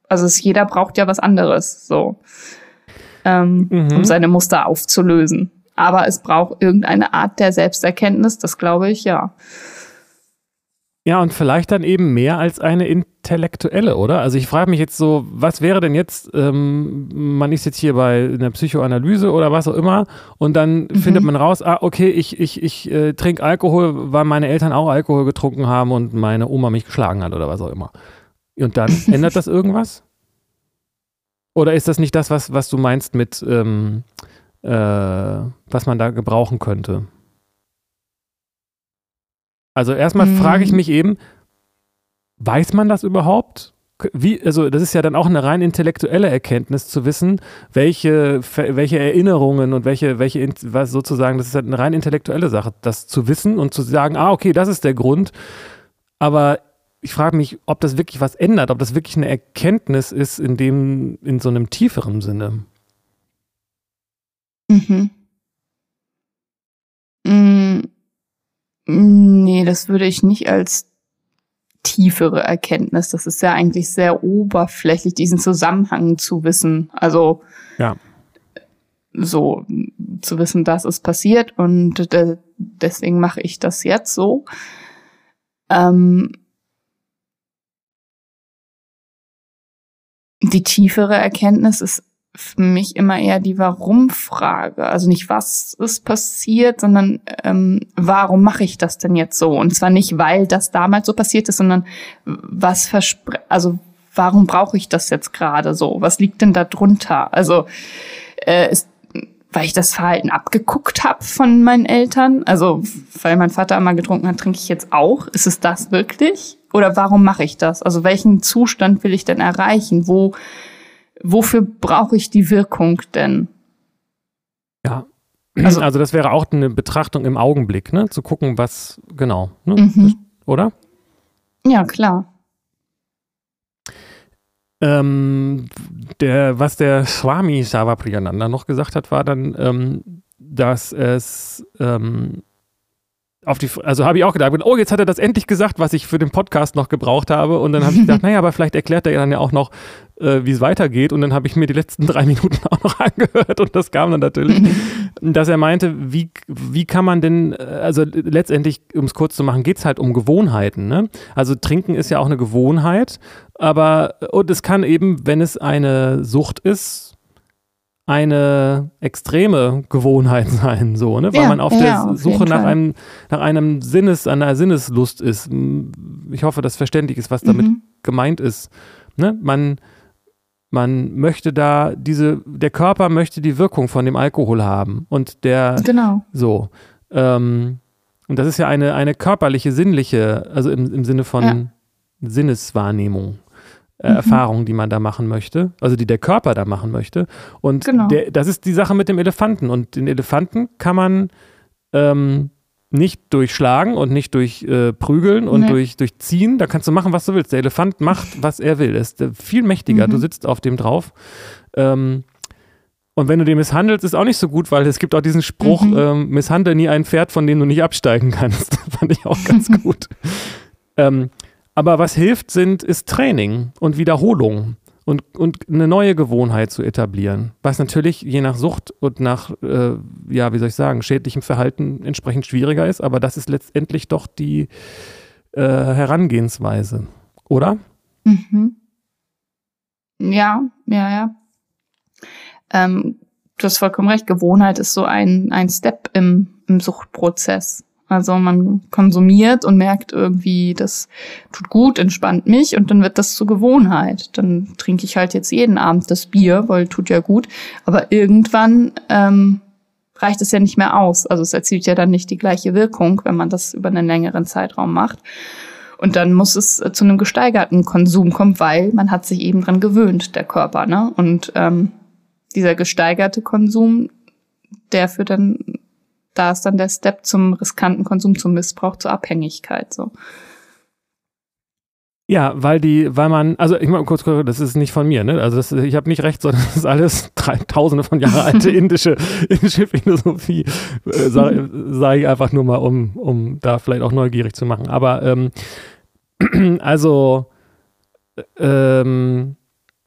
Also es, jeder braucht ja was anderes, so, ähm, mhm. um seine Muster aufzulösen. Aber es braucht irgendeine Art der Selbsterkenntnis, das glaube ich, ja. Ja, und vielleicht dann eben mehr als eine intellektuelle, oder? Also ich frage mich jetzt so, was wäre denn jetzt, ähm, man ist jetzt hier bei einer Psychoanalyse oder was auch immer und dann mhm. findet man raus, ah, okay, ich, ich, ich äh, trinke Alkohol, weil meine Eltern auch Alkohol getrunken haben und meine Oma mich geschlagen hat oder was auch immer. Und dann ändert das irgendwas? Oder ist das nicht das, was, was du meinst mit, ähm, äh, was man da gebrauchen könnte? Also erstmal hm. frage ich mich eben, weiß man das überhaupt? Wie, also das ist ja dann auch eine rein intellektuelle Erkenntnis zu wissen, welche, welche Erinnerungen und welche, welche, was sozusagen, das ist halt eine rein intellektuelle Sache, das zu wissen und zu sagen, ah, okay, das ist der Grund. Aber ich frage mich, ob das wirklich was ändert, ob das wirklich eine Erkenntnis ist in dem, in so einem tieferen Sinne. Mhm. Mm, nee, das würde ich nicht als tiefere Erkenntnis. Das ist ja eigentlich sehr oberflächlich, diesen Zusammenhang zu wissen. Also ja. so zu wissen, dass es passiert und deswegen mache ich das jetzt so. Ähm, die tiefere Erkenntnis ist für mich immer eher die Warum-Frage. Also nicht, was ist passiert, sondern ähm, warum mache ich das denn jetzt so? Und zwar nicht, weil das damals so passiert ist, sondern was verspre also warum brauche ich das jetzt gerade so? Was liegt denn da drunter? Also äh, ist, weil ich das Verhalten abgeguckt habe von meinen Eltern, also weil mein Vater einmal getrunken hat, trinke ich jetzt auch. Ist es das wirklich? Oder warum mache ich das? Also welchen Zustand will ich denn erreichen? Wo wofür brauche ich die Wirkung denn? Ja. Also, also das wäre auch eine Betrachtung im Augenblick, ne? Zu gucken, was genau, ne? Mhm. oder? Ja, klar. Ähm, der, was der Swami Savapriyananda noch gesagt hat, war dann, ähm, dass es ähm, auf die, also habe ich auch gedacht, oh, jetzt hat er das endlich gesagt, was ich für den Podcast noch gebraucht habe. Und dann habe ich gedacht, naja, aber vielleicht erklärt er dann ja auch noch, äh, wie es weitergeht. Und dann habe ich mir die letzten drei Minuten auch noch angehört und das kam dann natürlich, dass er meinte, wie, wie kann man denn, äh, also letztendlich, um es kurz zu machen, geht es halt um Gewohnheiten. Ne? Also trinken ist ja auch eine Gewohnheit, aber und es kann eben, wenn es eine Sucht ist, eine extreme Gewohnheit sein, so, ne? Weil ja, man auf der auf Suche nach einem, nach einem Sinnes, einer Sinneslust ist. Ich hoffe, dass verständlich ist, was damit mhm. gemeint ist. Ne? Man, man möchte da diese, der Körper möchte die Wirkung von dem Alkohol haben. Und der genau. so. Ähm, und das ist ja eine, eine körperliche, sinnliche, also im, im Sinne von ja. Sinneswahrnehmung äh, mhm. Erfahrung, die man da machen möchte, also die der Körper da machen möchte. Und genau. der, das ist die Sache mit dem Elefanten. Und den Elefanten kann man ähm, nicht durchschlagen und nicht durch äh, prügeln und nee. durch, durchziehen. Da kannst du machen, was du willst. Der Elefant macht, was er will. Er ist äh, viel mächtiger. Mhm. Du sitzt auf dem drauf. Ähm, und wenn du den misshandelst, ist auch nicht so gut, weil es gibt auch diesen Spruch, mhm. ähm, misshandle nie ein Pferd, von dem du nicht absteigen kannst. fand ich auch ganz gut. ähm, aber was hilft, sind, ist Training und Wiederholung und, und eine neue Gewohnheit zu etablieren. Was natürlich je nach Sucht und nach, äh, ja, wie soll ich sagen, schädlichem Verhalten entsprechend schwieriger ist, aber das ist letztendlich doch die äh, Herangehensweise, oder? Mhm. Ja, ja, ja. Ähm, du hast vollkommen recht, Gewohnheit ist so ein, ein Step im, im Suchtprozess. Also man konsumiert und merkt irgendwie, das tut gut, entspannt mich und dann wird das zur Gewohnheit. Dann trinke ich halt jetzt jeden Abend das Bier, weil tut ja gut. Aber irgendwann ähm, reicht es ja nicht mehr aus. Also es erzielt ja dann nicht die gleiche Wirkung, wenn man das über einen längeren Zeitraum macht. Und dann muss es äh, zu einem gesteigerten Konsum kommen, weil man hat sich eben dran gewöhnt, der Körper. Ne? Und ähm, dieser gesteigerte Konsum, der führt dann da ist dann der Step zum riskanten Konsum, zum Missbrauch, zur Abhängigkeit. So. Ja, weil die, weil man, also ich mal kurz, das ist nicht von mir, ne? Also das, ich habe nicht recht, sondern das ist alles drei, tausende von Jahre alte indische, indische Philosophie, äh, sage sag ich einfach nur mal, um, um da vielleicht auch neugierig zu machen. Aber ähm, also ähm,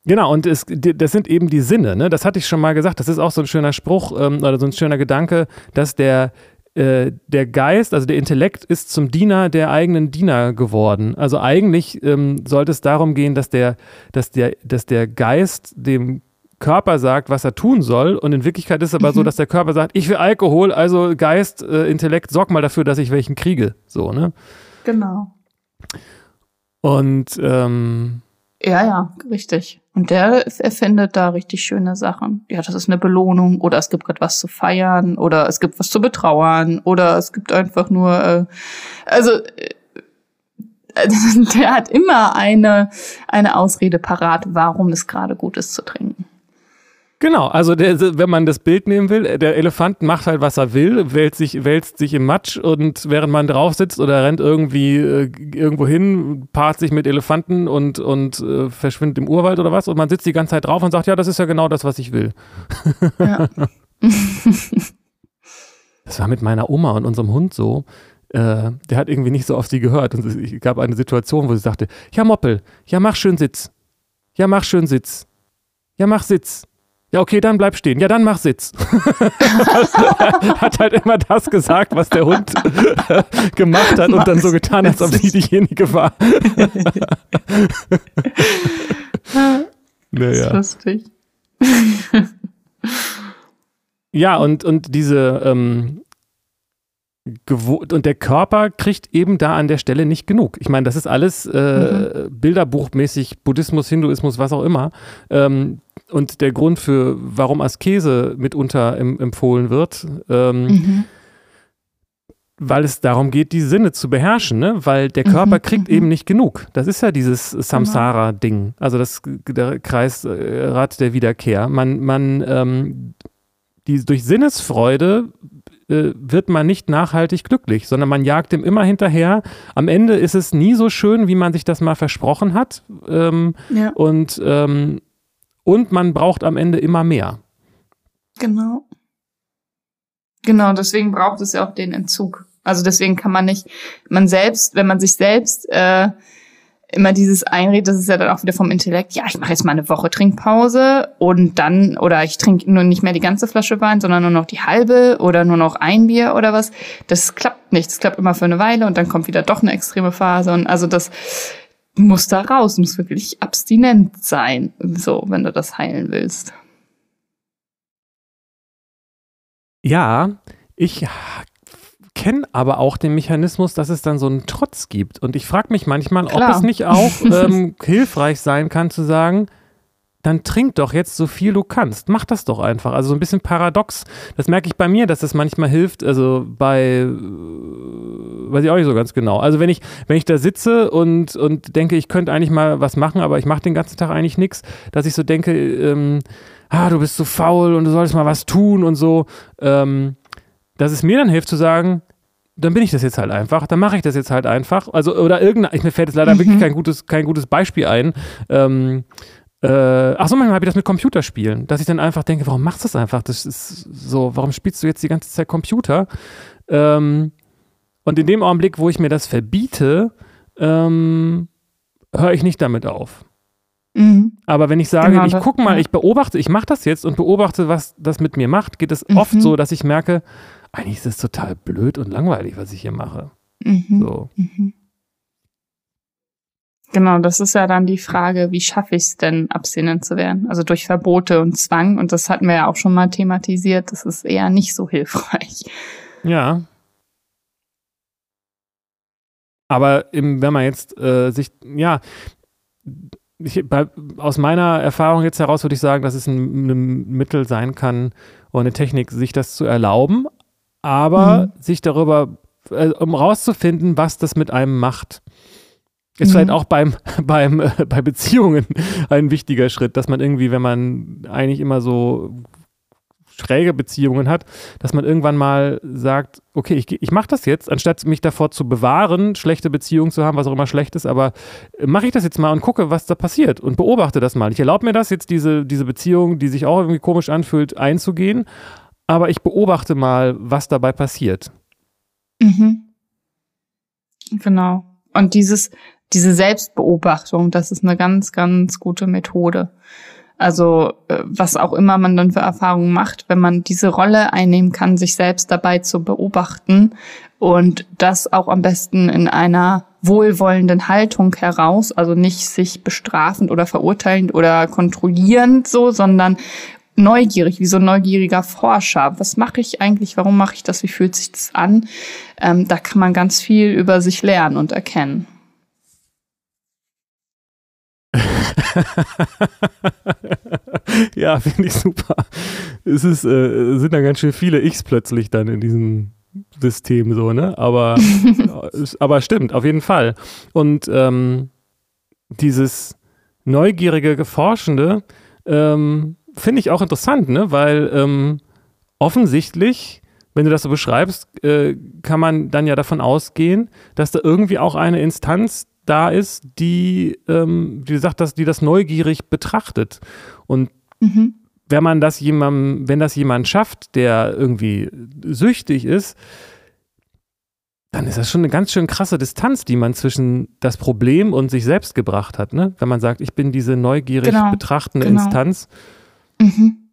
Genau, und es, das sind eben die Sinne, ne? Das hatte ich schon mal gesagt. Das ist auch so ein schöner Spruch ähm, oder so ein schöner Gedanke, dass der, äh, der Geist, also der Intellekt, ist zum Diener der eigenen Diener geworden. Also eigentlich ähm, sollte es darum gehen, dass der, dass der, dass der Geist dem Körper sagt, was er tun soll. Und in Wirklichkeit ist es aber mhm. so, dass der Körper sagt, ich will Alkohol, also Geist, äh, Intellekt, sorg mal dafür, dass ich welchen kriege. So, ne? Genau. Und ähm, ja, ja, richtig. Und der erfindet da richtig schöne Sachen. Ja, das ist eine Belohnung oder es gibt gerade was zu feiern oder es gibt was zu betrauern oder es gibt einfach nur, äh, also äh, der hat immer eine, eine Ausrede parat, warum es gerade gut ist zu trinken. Genau, also der, wenn man das Bild nehmen will, der Elefant macht halt, was er will, wälzt sich, wälzt sich im Matsch und während man drauf sitzt oder rennt irgendwie äh, irgendwo hin, paart sich mit Elefanten und, und äh, verschwindet im Urwald oder was und man sitzt die ganze Zeit drauf und sagt, ja, das ist ja genau das, was ich will. Ja. das war mit meiner Oma und unserem Hund so. Äh, der hat irgendwie nicht so auf sie gehört und es gab eine Situation, wo sie sagte, ja Moppel, ja mach schön Sitz. Ja mach schön Sitz. Ja mach Sitz. Ja, okay, dann bleib stehen. Ja, dann mach Sitz. hat halt immer das gesagt, was der Hund gemacht hat und dann so getan, als ob sie diejenige war. naja. Lustig. ja, und, und diese, ähm, und der Körper kriegt eben da an der Stelle nicht genug. Ich meine, das ist alles äh, mhm. Bilderbuchmäßig, Buddhismus, Hinduismus, was auch immer. Ähm, und der Grund für, warum Askese mitunter em empfohlen wird, ähm, mhm. weil es darum geht, die Sinne zu beherrschen, ne? weil der Körper mhm. kriegt mhm. eben nicht genug. Das ist ja dieses Samsara-Ding, also das der Kreisrad der Wiederkehr. Man, man ähm, die, durch Sinnesfreude äh, wird man nicht nachhaltig glücklich, sondern man jagt dem immer hinterher. Am Ende ist es nie so schön, wie man sich das mal versprochen hat. Ähm, ja. Und ähm, und man braucht am Ende immer mehr. Genau. Genau, deswegen braucht es ja auch den Entzug. Also deswegen kann man nicht, man selbst, wenn man sich selbst äh, immer dieses einredet, das ist ja dann auch wieder vom Intellekt, ja, ich mache jetzt mal eine Woche Trinkpause und dann, oder ich trinke nur nicht mehr die ganze Flasche Wein, sondern nur noch die halbe oder nur noch ein Bier oder was. Das klappt nicht. Das klappt immer für eine Weile und dann kommt wieder doch eine extreme Phase. Und also das, muss da raus, muss wirklich abstinent sein, so, wenn du das heilen willst. Ja, ich kenne aber auch den Mechanismus, dass es dann so einen Trotz gibt. Und ich frage mich manchmal, Klar. ob es nicht auch ähm, hilfreich sein kann zu sagen, dann trink doch jetzt so viel du kannst. Mach das doch einfach. Also so ein bisschen paradox. Das merke ich bei mir, dass das manchmal hilft. Also bei, äh, weiß ich auch nicht so ganz genau. Also wenn ich, wenn ich da sitze und, und denke, ich könnte eigentlich mal was machen, aber ich mache den ganzen Tag eigentlich nichts, dass ich so denke, ähm, ah, du bist so faul und du solltest mal was tun und so. Ähm, dass es mir dann hilft zu sagen, dann bin ich das jetzt halt einfach, dann mache ich das jetzt halt einfach. Also, oder irgendein, mir fällt jetzt leider mhm. wirklich kein gutes, kein gutes Beispiel ein. Ähm, äh, ach so, manchmal habe ich das mit Computerspielen, dass ich dann einfach denke, warum machst du das einfach? Das ist so, warum spielst du jetzt die ganze Zeit Computer? Ähm, und in dem Augenblick, wo ich mir das verbiete, ähm, höre ich nicht damit auf. Mhm. Aber wenn ich sage, genau, ich gucke mal, ich beobachte, ich mache das jetzt und beobachte, was das mit mir macht, geht es mhm. oft so, dass ich merke, eigentlich ist es total blöd und langweilig, was ich hier mache. Mhm. So. Mhm. Genau, das ist ja dann die Frage, wie schaffe ich es denn, abstinent zu werden? Also durch Verbote und Zwang. Und das hatten wir ja auch schon mal thematisiert. Das ist eher nicht so hilfreich. Ja. Aber im, wenn man jetzt äh, sich, ja, ich, bei, aus meiner Erfahrung jetzt heraus würde ich sagen, dass es ein, ein, Mittel sein kann oder eine Technik, sich das zu erlauben, aber mhm. sich darüber, äh, um rauszufinden, was das mit einem macht. Ist mhm. vielleicht auch beim, beim, äh, bei Beziehungen ein wichtiger Schritt, dass man irgendwie, wenn man eigentlich immer so schräge Beziehungen hat, dass man irgendwann mal sagt, okay, ich, ich mache das jetzt, anstatt mich davor zu bewahren, schlechte Beziehungen zu haben, was auch immer schlecht ist, aber äh, mache ich das jetzt mal und gucke, was da passiert und beobachte das mal. Ich erlaube mir das jetzt, diese, diese Beziehung, die sich auch irgendwie komisch anfühlt, einzugehen, aber ich beobachte mal, was dabei passiert. Mhm. Genau. Und dieses, diese Selbstbeobachtung, das ist eine ganz, ganz gute Methode. Also äh, was auch immer man dann für Erfahrungen macht, wenn man diese Rolle einnehmen kann, sich selbst dabei zu beobachten und das auch am besten in einer wohlwollenden Haltung heraus, also nicht sich bestrafend oder verurteilend oder kontrollierend so, sondern neugierig, wie so ein neugieriger Forscher. Was mache ich eigentlich? Warum mache ich das? Wie fühlt sich das an? Ähm, da kann man ganz viel über sich lernen und erkennen. ja, finde ich super. Es ist, äh, sind da ganz schön viele Ichs plötzlich dann in diesem, System so, ne? Aber, aber stimmt, auf jeden Fall. Und ähm, dieses neugierige Forschende ähm, finde ich auch interessant, ne? Weil ähm, offensichtlich, wenn du das so beschreibst, äh, kann man dann ja davon ausgehen, dass da irgendwie auch eine Instanz da ist, die, ähm, die sagt, dass die das neugierig betrachtet. Und mhm. wenn man das jemandem, wenn das jemand schafft, der irgendwie süchtig ist, dann ist das schon eine ganz schön krasse Distanz, die man zwischen das Problem und sich selbst gebracht hat, ne? Wenn man sagt, ich bin diese neugierig genau, betrachtende genau. Instanz. Mhm.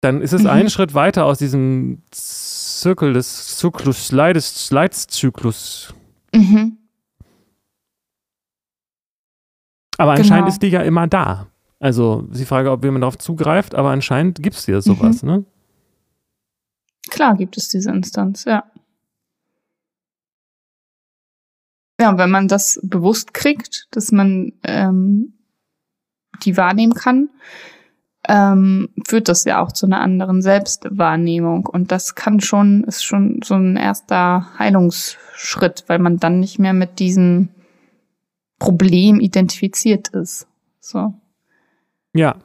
Dann ist es mhm. ein Schritt weiter aus diesem Zirkel des Zyklus, Leides, Leidenszyklus. Mhm. Aber anscheinend genau. ist die ja immer da. Also, sie frage, ob jemand darauf zugreift, aber anscheinend gibt es ja sowas, mhm. ne? Klar gibt es diese Instanz, ja. Ja, wenn man das bewusst kriegt, dass man ähm, die wahrnehmen kann, ähm, führt das ja auch zu einer anderen Selbstwahrnehmung. Und das kann schon, ist schon so ein erster Heilungsschritt, weil man dann nicht mehr mit diesem Problem identifiziert ist. So. Ja,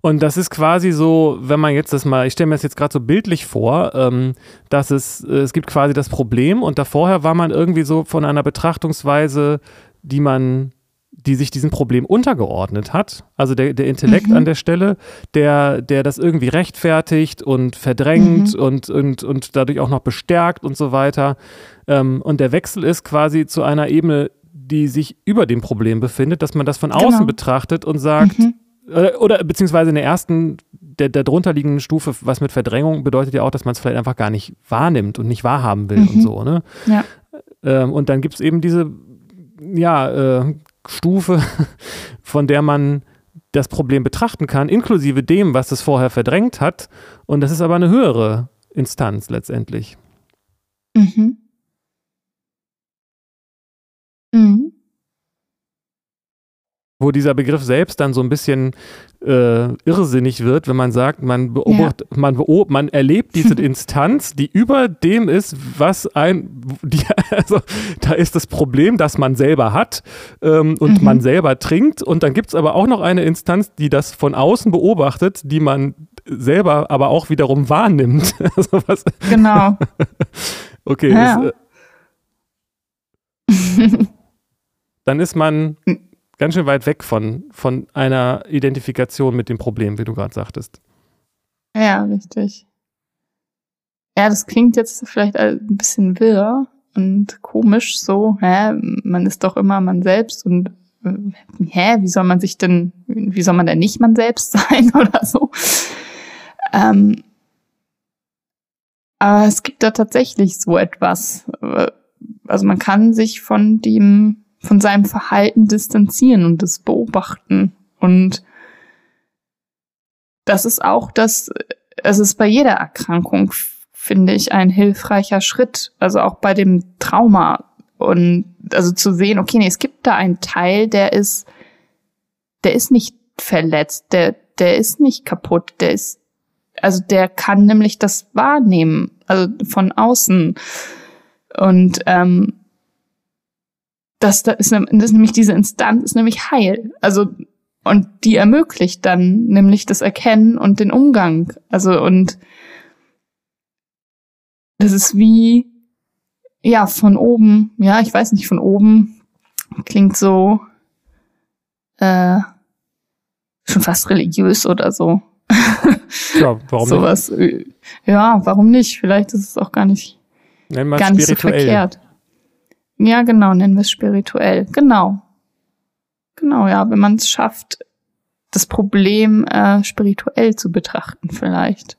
und das ist quasi so, wenn man jetzt das mal, ich stelle mir das jetzt gerade so bildlich vor, ähm, dass es, äh, es gibt quasi das Problem und da vorher war man irgendwie so von einer Betrachtungsweise, die man, die sich diesem Problem untergeordnet hat. Also der, der Intellekt mhm. an der Stelle, der, der das irgendwie rechtfertigt und verdrängt mhm. und, und, und dadurch auch noch bestärkt und so weiter. Ähm, und der Wechsel ist quasi zu einer Ebene, die sich über dem Problem befindet, dass man das von außen genau. betrachtet und sagt, mhm äh, oder beziehungsweise in der ersten, der, der drunterliegenden Stufe, was mit Verdrängung bedeutet ja auch, dass man es vielleicht einfach gar nicht wahrnimmt und nicht wahrhaben will mhm. und so, ne? Ja. Ähm, und dann gibt es eben diese, ja, äh, Stufe, von der man das Problem betrachten kann, inklusive dem, was es vorher verdrängt hat. Und das ist aber eine höhere Instanz letztendlich. Mhm. Mhm wo dieser Begriff selbst dann so ein bisschen äh, irrsinnig wird, wenn man sagt, man beobachtet, ja. man, beob man erlebt diese Instanz, die über dem ist, was ein, die, also da ist das Problem, das man selber hat ähm, und mhm. man selber trinkt und dann gibt es aber auch noch eine Instanz, die das von außen beobachtet, die man selber aber auch wiederum wahrnimmt. also was, genau. okay. Ja. Das, äh, dann ist man ganz schön weit weg von, von einer Identifikation mit dem Problem, wie du gerade sagtest. Ja, richtig. Ja, das klingt jetzt vielleicht ein bisschen wirr und komisch so, hä, man ist doch immer man selbst und äh, hä, wie soll man sich denn, wie soll man denn nicht man selbst sein oder so? Ähm, aber es gibt da tatsächlich so etwas. Also man kann sich von dem von seinem Verhalten distanzieren und das beobachten. Und das ist auch das, es ist bei jeder Erkrankung, finde ich, ein hilfreicher Schritt. Also auch bei dem Trauma. Und also zu sehen, okay, nee, es gibt da einen Teil, der ist, der ist nicht verletzt, der, der ist nicht kaputt, der ist, also der kann nämlich das wahrnehmen, also von außen. Und ähm, das, da ist, das ist nämlich diese Instanz ist nämlich heil. Also und die ermöglicht dann nämlich das Erkennen und den Umgang. Also und das ist wie ja von oben. Ja, ich weiß nicht von oben klingt so äh, schon fast religiös oder so. Ja, warum Sowas. nicht? Ja, warum nicht? Vielleicht ist es auch gar nicht, gar nicht so verkehrt. Ja, genau, nennen wir es spirituell. Genau. Genau, ja, wenn man es schafft, das Problem äh, spirituell zu betrachten vielleicht.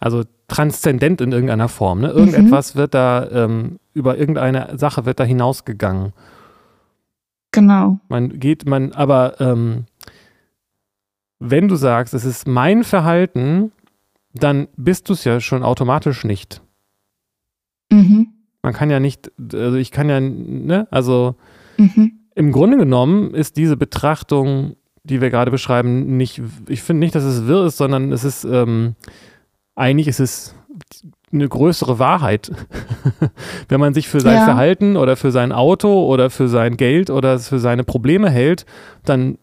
Also transzendent in irgendeiner Form. Ne? Irgendetwas mhm. wird da, ähm, über irgendeine Sache wird da hinausgegangen. Genau. Man geht, man, aber ähm, wenn du sagst, es ist mein Verhalten, dann bist du es ja schon automatisch nicht. Mhm. Man kann ja nicht, also ich kann ja, ne, also mhm. im Grunde genommen ist diese Betrachtung, die wir gerade beschreiben, nicht, ich finde nicht, dass es wirr ist, sondern es ist, ähm, eigentlich ist es eine größere Wahrheit. Wenn man sich für sein Ja. Verhalten oder für sein Auto oder für sein Geld oder für seine Probleme hält, dann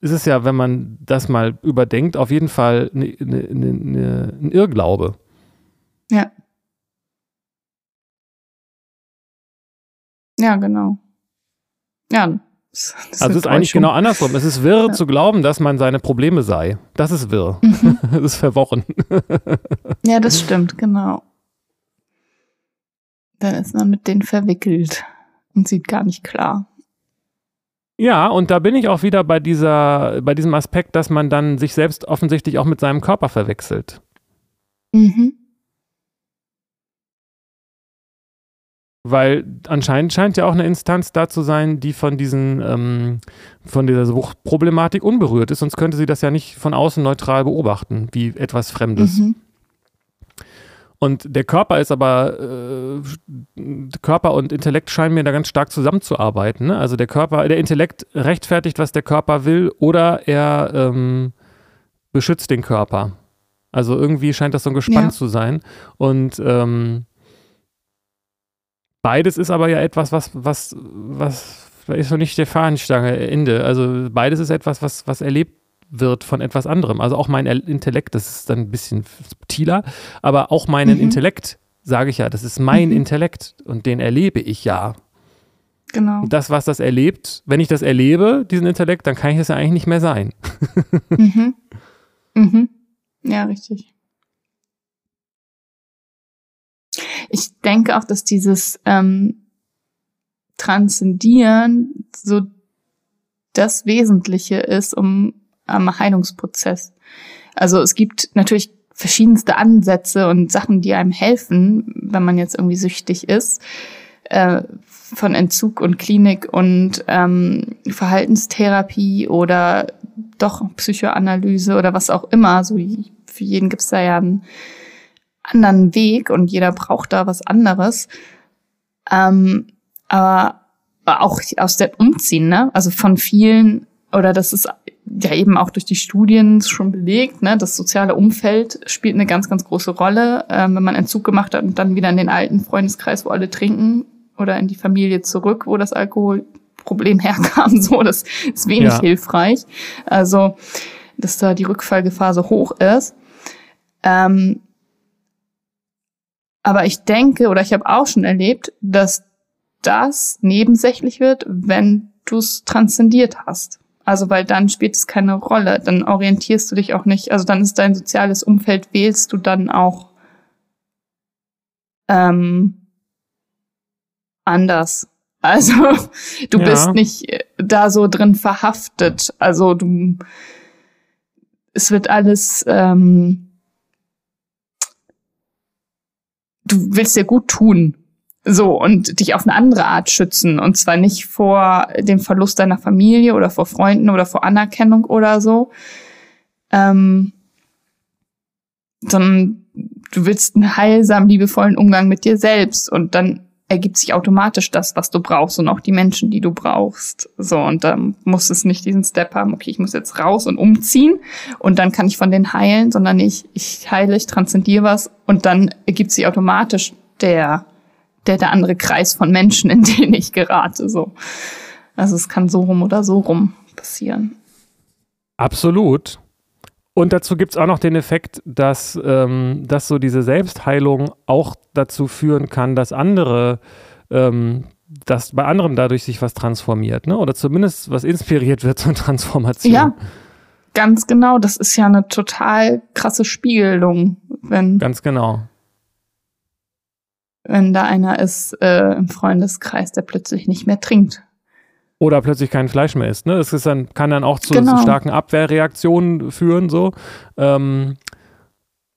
ist es ja, wenn man das mal überdenkt, auf jeden Fall eine, eine, eine, eine, ein Irrglaube. Ja. Ja, genau. Ja. das- das Also es ist eigentlich genau andersrum. Es ist wirr Ja. zu glauben, dass man seine Probleme sei. Das ist wirr. Mhm. Das ist verworren. Ja, das stimmt, genau. Dann ist man mit denen verwickelt und sieht gar nicht klar. Ja, und da bin ich auch wieder bei dieser, bei diesem Aspekt, dass man dann sich selbst offensichtlich auch mit seinem Körper verwechselt. Mhm. Weil anscheinend scheint ja auch eine Instanz da zu sein, die von diesen, ähm, von dieser Suchtproblematik unberührt ist, sonst könnte sie das ja nicht von außen neutral beobachten, wie etwas Fremdes. Mhm. Und der Körper ist aber, äh, Körper und Intellekt scheinen mir da ganz stark zusammenzuarbeiten. Ne? Also der Körper, der Intellekt rechtfertigt, was der Körper will, oder er ähm, beschützt den Körper. Also irgendwie scheint das so ein Gespann Ja. zu sein. Und ähm, beides ist aber ja etwas, was, was, was ist noch nicht der Fahnenstange Ende. Also beides ist etwas, was, was erlebt wird von etwas anderem. Also auch mein El- Intellekt, das ist dann ein bisschen subtiler, aber auch meinen Mhm. Intellekt, sage ich ja, das ist mein Mhm. Intellekt und den erlebe ich ja. Genau. Und das, was das erlebt, wenn ich das erlebe, diesen Intellekt, dann kann ich das ja eigentlich nicht mehr sein. Mhm. Mhm. Ja, richtig. Ich denke auch, dass dieses ähm, Transzendieren so das Wesentliche ist, um am Heilungsprozess. Also es gibt natürlich verschiedenste Ansätze und Sachen, die einem helfen, wenn man jetzt irgendwie süchtig ist, äh, von Entzug und Klinik und ähm, Verhaltenstherapie oder doch Psychoanalyse oder was auch immer. So für jeden gibt's da ja einen anderen Weg und jeder braucht da was anderes. Ähm, aber auch aus der Umziehen, ne? Also von vielen, oder das ist ja eben auch durch die Studien schon belegt, ne? Das soziale Umfeld spielt eine ganz, ganz große Rolle. Ähm, wenn man Entzug gemacht hat und dann wieder in den alten Freundeskreis, wo alle trinken, oder in die Familie zurück, wo das Alkoholproblem herkam, so, das ist wenig Ja. hilfreich. Also, dass da die Rückfallgefahr so hoch ist. Ähm, aber ich denke, oder ich habe auch schon erlebt, dass das nebensächlich wird, wenn du es transzendiert hast. Also weil dann spielt es keine Rolle, dann orientierst du dich auch nicht, also dann ist dein soziales Umfeld, wählst du dann auch ähm, anders. Also du Ja. bist nicht äh, da so drin verhaftet. Also du, es wird alles, ähm, du willst dir gut tun. So, und dich auf eine andere Art schützen. Und zwar nicht vor dem Verlust deiner Familie oder vor Freunden oder vor Anerkennung oder so. Ähm, sondern du willst einen heilsamen, liebevollen Umgang mit dir selbst. Und dann ergibt sich automatisch das, was du brauchst und auch die Menschen, die du brauchst. So, und dann muss es nicht diesen Step haben, okay, ich muss jetzt raus und umziehen und dann kann ich von denen heilen, sondern ich, ich heile, ich transzendiere was und dann ergibt sich automatisch der, der, der andere Kreis von Menschen, in den ich gerate, so. Also es kann so rum oder so rum passieren. Absolut. Und dazu gibt es auch noch den Effekt, dass, ähm, dass so diese Selbstheilung auch dazu führen kann, dass andere, ähm, dass bei anderen dadurch sich was transformiert, ne? Oder zumindest was inspiriert wird zur Transformation. Ja. Ganz genau, das ist ja eine total krasse Spiegelung, wenn, Ganz genau. wenn da einer ist äh, im Freundeskreis, der plötzlich nicht mehr trinkt. Oder plötzlich kein Fleisch mehr isst. Ne? Es ist dann, kann dann auch zu, Genau. zu starken Abwehrreaktionen führen, so. Ähm,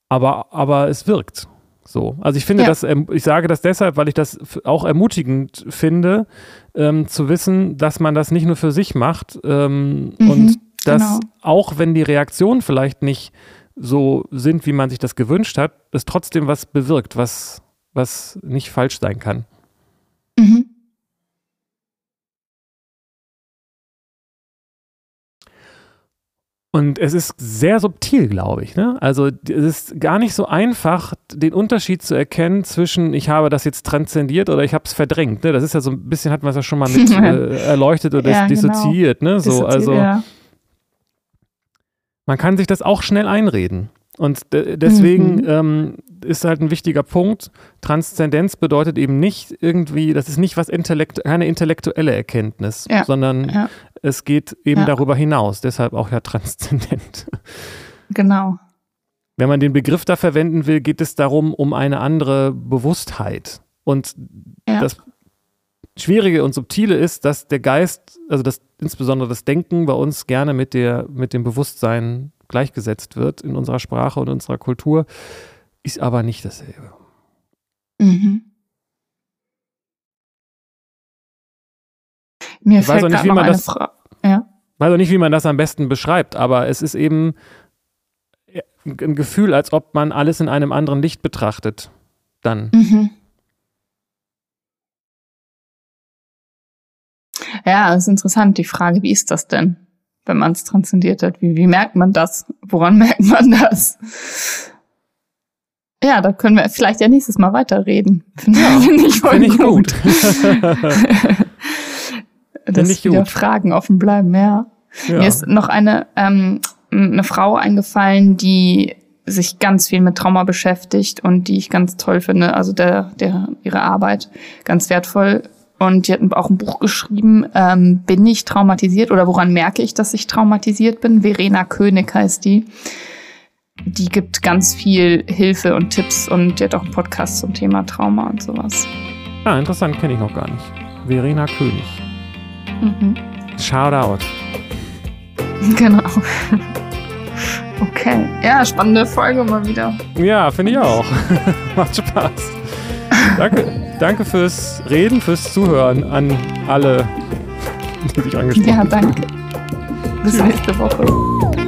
aber, aber es wirkt. So. Also ich finde Ja. das, ähm, ich sage das deshalb, weil ich das auch ermutigend finde, ähm, zu wissen, dass man das nicht nur für sich macht ähm, Mhm, und dass genau. auch wenn die Reaktionen vielleicht nicht so sind, wie man sich das gewünscht hat, es trotzdem was bewirkt, was, was nicht falsch sein kann. Mhm. Und es ist sehr subtil, glaube ich. Ne? Also es ist gar nicht so einfach, den Unterschied zu erkennen zwischen, ich habe das jetzt transzendiert oder ich habe es verdrängt. Ne? Das ist ja so ein bisschen, hat man es ja schon mal mit äh, erleuchtet oder ja, genau. dissoziiert. Genau. Ne? So, also ja. man kann sich das auch schnell einreden. Und deswegen mhm. ähm, ist halt ein wichtiger Punkt. Transzendenz bedeutet eben nicht irgendwie, das ist nicht was intellekt keine intellektuelle Erkenntnis, ja. sondern ja. es geht eben ja. darüber hinaus. Deshalb auch ja transzendent. Genau. Wenn man den Begriff da verwenden will, geht es darum, um eine andere Bewusstheit. Und das Schwierige und Subtile ist, dass der Geist, also das, insbesondere das Denken bei uns gerne mit, der, mit dem Bewusstsein gleichgesetzt wird in unserer Sprache und unserer Kultur, ist aber nicht dasselbe. Mhm. Mir ich weiß auch nicht, wie man das, ja. weiß auch nicht, wie man das am besten beschreibt, aber es ist eben ein Gefühl, als ob man alles in einem anderen Licht betrachtet. Dann. Mhm. Ja, das ist interessant, die Frage, wie ist das denn? Wenn man es transzendiert hat? Wie, wie merkt man das? Woran merkt man das? Ja, da können wir vielleicht ja nächstes Mal weiterreden. Finde ja, find ich voll find ich gut. Dass ich wieder gut. Fragen offen bleiben, ja. ja. Mir ist noch eine, ähm, eine Frau eingefallen, die sich ganz viel mit Trauma beschäftigt und die ich ganz toll finde. Also der, der ihre Arbeit ganz wertvoll und die hatten auch ein Buch geschrieben, ähm, Bin ich traumatisiert oder woran merke ich, dass ich traumatisiert bin? Verena König heißt die. Die gibt ganz viel Hilfe und Tipps und die hat auch einen Podcast zum Thema Trauma und sowas. Ah, interessant, kenne ich noch gar nicht. Verena König. Mhm. Shout out. Genau. Okay. Ja, spannende Folge mal wieder. Ja, finde ich auch. Macht Spaß. Danke. Danke fürs Reden, fürs Zuhören an alle, die sich angesprochen haben. Ja, danke. Bis nächste Woche.